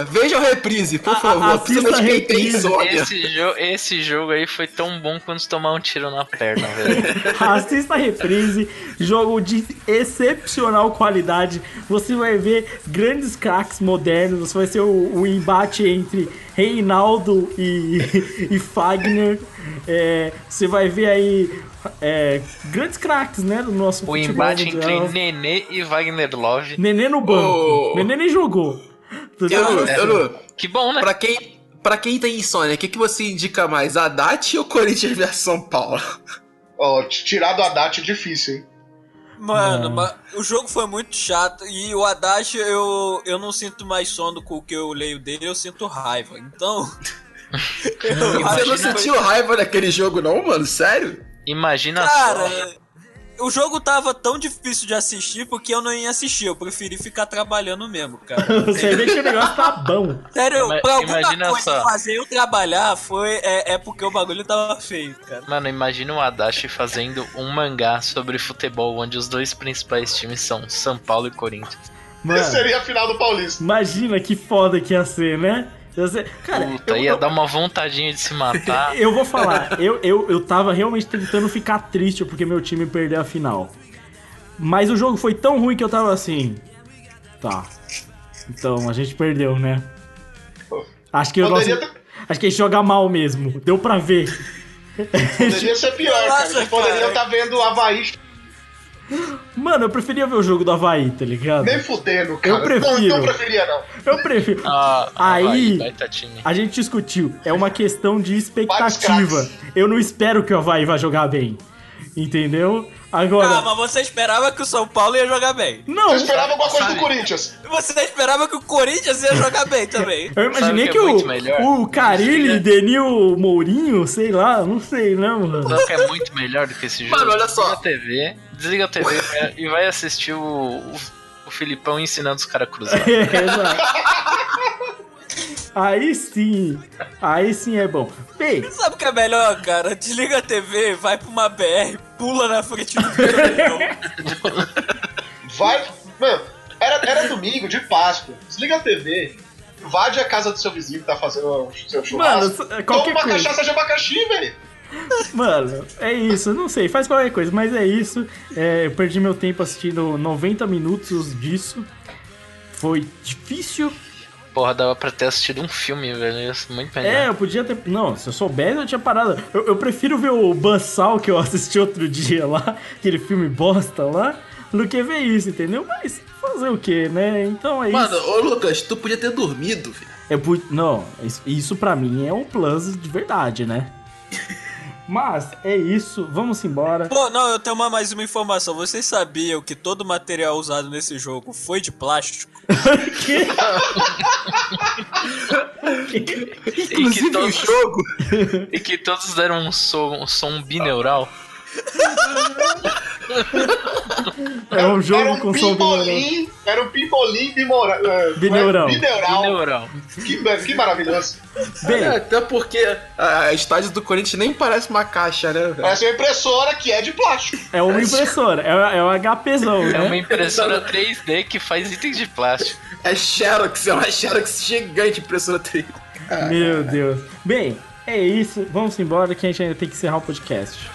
Veja a reprise, por favor. assista a reprise. Esse, jo esse jogo aí foi tão bom quanto tomar um tiro na perna, velho. <laughs> Assista a reprise, jogo de excepcional qualidade. Você vai ver grandes craques modernos. Você vai ser o, o embate entre Reinaldo e, <laughs> e Fagner. É, você vai ver aí é, grandes craques, né? Do nosso O futebol embate mundial. entre Nenê e Wagner Love. Nenê no banco. Oh. Nenê nem jogou. Eu, eu, Que bom, né? pra quem, pra quem tem insônia, o que, que você indica mais? A DAT ou Corinthians vs São Paulo? Ó, tirar do Haddad é difícil, hein? Mano, ma- o jogo foi muito chato e o Haddad eu, eu não sinto mais sono com o que eu leio dele, eu sinto raiva. Então. <laughs> eu Você não sentiu raiva daquele jogo, não, mano? Sério? Imagina Cara, só. O jogo tava tão difícil de assistir porque eu não ia assistir, eu preferi ficar trabalhando mesmo, cara. <laughs> Você vê que o negócio tá bom. Sério, Ima- pra alguma imagina coisa só. fazer eu trabalhar foi, é, é porque o bagulho tava feio, cara. Mano, imagina o Adachi fazendo um mangá sobre futebol onde os dois principais times são São Paulo e Corinthians. Mano, Esse seria a final do Paulista. imagina que foda que ia ser, né? Ser- Cara, Puta, eu- ia eu- dar uma vontadinha de se matar. <laughs> Eu vou falar, eu, eu, eu tava realmente tentando ficar triste porque meu time perdeu a final. Mas o jogo foi tão ruim que eu tava assim. Tá. Então, a gente perdeu, né? Acho que o nosso, Poderia, ter- Acho que a gente joga mal mesmo. Deu pra ver. poderia ser pior, cara. Nossa, cara. estar vendo o Havaí Mano, eu preferia ver o jogo do Havaí, tá ligado? nem fudendo, cara. Eu prefiro. Não, não preferia, não. Eu prefiro. Ah, Aí- Havaí. A gente discutiu. É uma questão de expectativa. Eu não espero que o Havaí vá jogar bem. Entendeu? Agora. Ah, mas você esperava que o São Paulo ia jogar bem. não, Você esperava alguma coisa Sabe? do Corinthians? Você esperava que o Corinthians ia jogar bem também. eu imaginei que que, é o, o Carilli. Denil Mourinho, sei lá, não sei, né, mano? Sabe o que é muito melhor do que esse jogo? Mano, olha só. Desliga a TV, desliga a TV e vai assistir o, o, o Filipão ensinando os caras a cruzar. É, <laughs> exato. Aí sim, aí sim é bom. Bem, Sabe o que é melhor, cara? Desliga a TV, vai pra uma BR, pula na frente do caminhão. <laughs> Vai. Mano, era, era domingo de Páscoa. Desliga a TV. Invade a casa do seu vizinho que tá fazendo o seu churrasco. Mano, Toma qualquer uma coisa. cachaça de abacaxi, velho. Mano, é isso, não sei, faz qualquer coisa, mas é isso. É, eu perdi meu tempo assistindo 90 minutos disso. Foi difícil. Porra, dava pra ter assistido um filme, velho. Isso é muito melhor. É, eu podia ter. Não, se eu soubesse, eu tinha parado. Eu, eu prefiro ver o Bansal que eu assisti outro dia lá, aquele filme bosta lá, do que ver isso, entendeu? Mas fazer o quê, né? Então é Mano, isso. ô Lucas, tu podia ter dormido, filho. É, não, isso, isso pra mim é um plus de verdade, né? <laughs> Mas é isso, vamos embora. Pô, não, eu tenho uma, mais uma informação. Vocês sabiam que todo o material usado nesse jogo foi de plástico? <laughs> E que, Inclusive o todos, jogo. e que todos deram um som, um som bineural. É um jogo Era um com som binaural. pimbolim. Era um pimbolim bimora, uh, Bineural. Bineural. Bineural. Que, que maravilhoso. Bem, É, até porque a, a estádio do Corinthians nem parece uma caixa, né, velho? Essa é uma impressora que é de plástico. é uma impressora, é, é um HPzão, É uma né? impressora 3D que faz itens de plástico. É Xerox, é uma Xerox gigante impressora 3. Meu Deus. Bem, é isso. Vamos embora que a gente ainda tem que encerrar o podcast.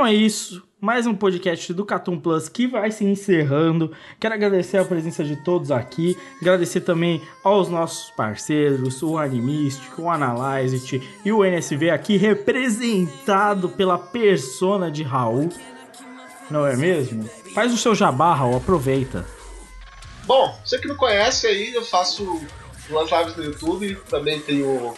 Então é isso. Mais um podcast do Catum Plus que vai se encerrando. Quero agradecer a presença de todos aqui. Agradecer também aos nossos parceiros, o Animístico, o Analyzit e o NSV aqui representado pela persona de Raul. Não é mesmo? Faz o seu jabá, Raul, aproveita. Bom, você que não conhece aí, eu faço duas lives no YouTube, também tenho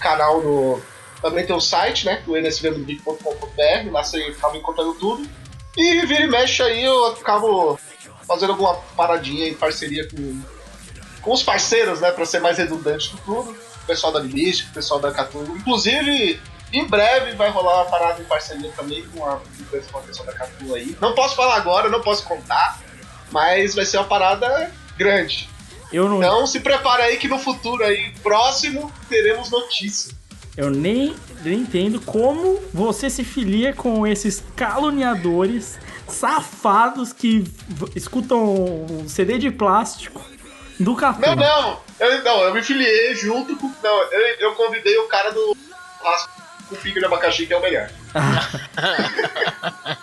canal no. Também tem o site, né? Do nsvnobig.com.br, lá você acaba encontrando tudo. E vira e mexe aí, eu acabo fazendo alguma paradinha em parceria com, com os parceiros, né? Pra ser mais redundante do tudo. O pessoal da Animística, o pessoal da Catu. Inclusive, em breve vai rolar uma parada em parceria também com a, com a pessoa da Catu aí. Não posso falar agora, não posso contar, mas vai ser uma parada grande. Eu não, Então se prepara aí que no futuro aí próximo teremos notícia. Eu nem, nem entendo como você se filia com esses caluniadores safados que escutam um CD de plástico do Catum. Não, não, eu, não, eu me filiei junto com. Não, eu, eu convidei o cara do churrasco com pico de abacaxi, que é o melhor. <laughs>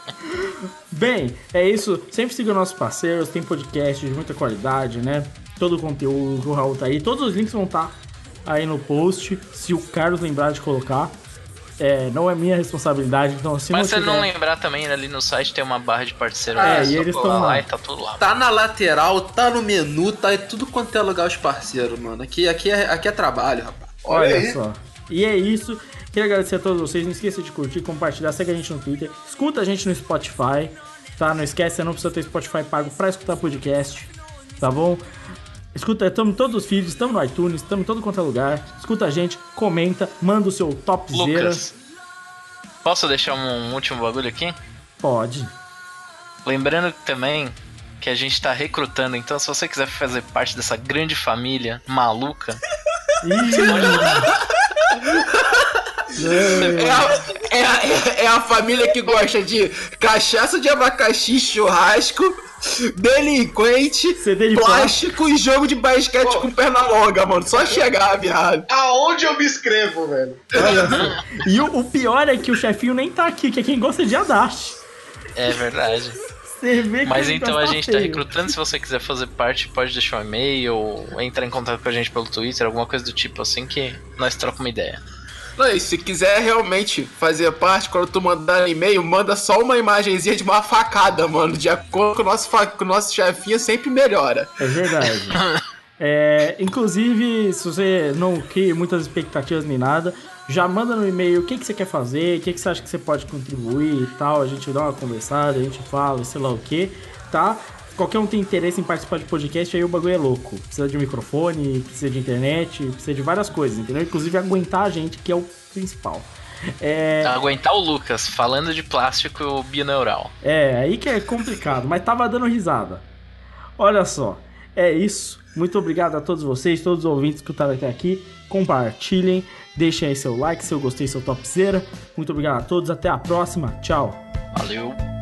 Bem, é isso. Sempre siga nossos parceiros, tem podcast de muita qualidade, né? Todo o conteúdo, o Raul tá aí. Todos os links vão estar aí no post, se o Carlos lembrar de colocar. É, não é minha responsabilidade, então se Mas não se ele não lembrar também, ali no site tem uma barra de parceiro. É, e eles colar tão lá. e tá tudo lá. Tá na lateral, tá no menu, tá em tudo quanto é lugar os parceiros, mano. Aqui, aqui, é, aqui é trabalho, rapaz. Olha aí. só. E é isso. Queria agradecer a todos vocês. Não esqueça de curtir, compartilhar, segue a gente no Twitter. Escuta a gente no Spotify, tá? Não esquece, você não precisa ter Spotify pago pra escutar podcast, tá bom? Escuta, estamos todos os feeds, estamos no iTunes, estamos em todo quanto é lugar. Escuta a gente, comenta, manda o seu topzera. Lucas, posso deixar um último bagulho aqui? Pode. Lembrando também que a gente tá recrutando, então se você quiser fazer parte dessa grande família maluca, Ih, <laughs> É a, é, a, é a, família que gosta de cachaça de abacaxi, churrasco, delinquente, de plástico pô. e jogo de basquete pô. com perna longa, mano. Só chegar, viado. Aonde eu me inscrevo, velho? e o, o, pior é que o chefinho nem tá aqui, que é quem gosta de Adachi. É verdade. Mas tá então tá a gente tá feio. tá recrutando. Se você quiser fazer parte, pode deixar um e-mail ou entrar em contato com a gente pelo Twitter, alguma coisa do tipo assim que nós trocamos uma ideia. Não, se quiser realmente fazer parte, quando tu mandar e-mail, manda só uma imagenzinha de uma facada, mano. De acordo com o nosso, com o nosso chefinho, sempre melhora. É verdade. <laughs> é, inclusive, se você não cria muitas expectativas nem nada, já manda no e-mail o que, que você quer fazer, o que, que você acha que você pode contribuir e tal. A gente dá uma conversada, a gente fala, sei lá o que, tá? qualquer um tem interesse em participar de podcast, aí o bagulho é louco. Precisa de um microfone, precisa de internet, precisa de várias coisas, entendeu? Inclusive aguentar a gente, que é o principal. É... Aguentar o Lucas falando de plástico binaural. É, aí que é complicado, mas tava dando risada. Olha só, é isso. Muito obrigado a todos vocês, todos os ouvintes que escutaram até aqui. Compartilhem, deixem aí seu like, seu gostei, seu topzera. Muito obrigado a todos, até a próxima. Tchau. Valeu.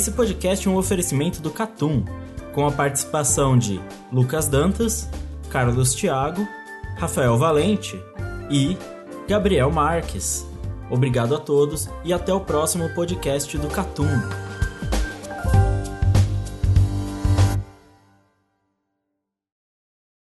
Esse podcast é um oferecimento do Catum, com a participação de Lucas Dantas, Carlos Thiago, Rafael Valente e Gabriel Marques. Obrigado a todos e até o próximo podcast do Catum.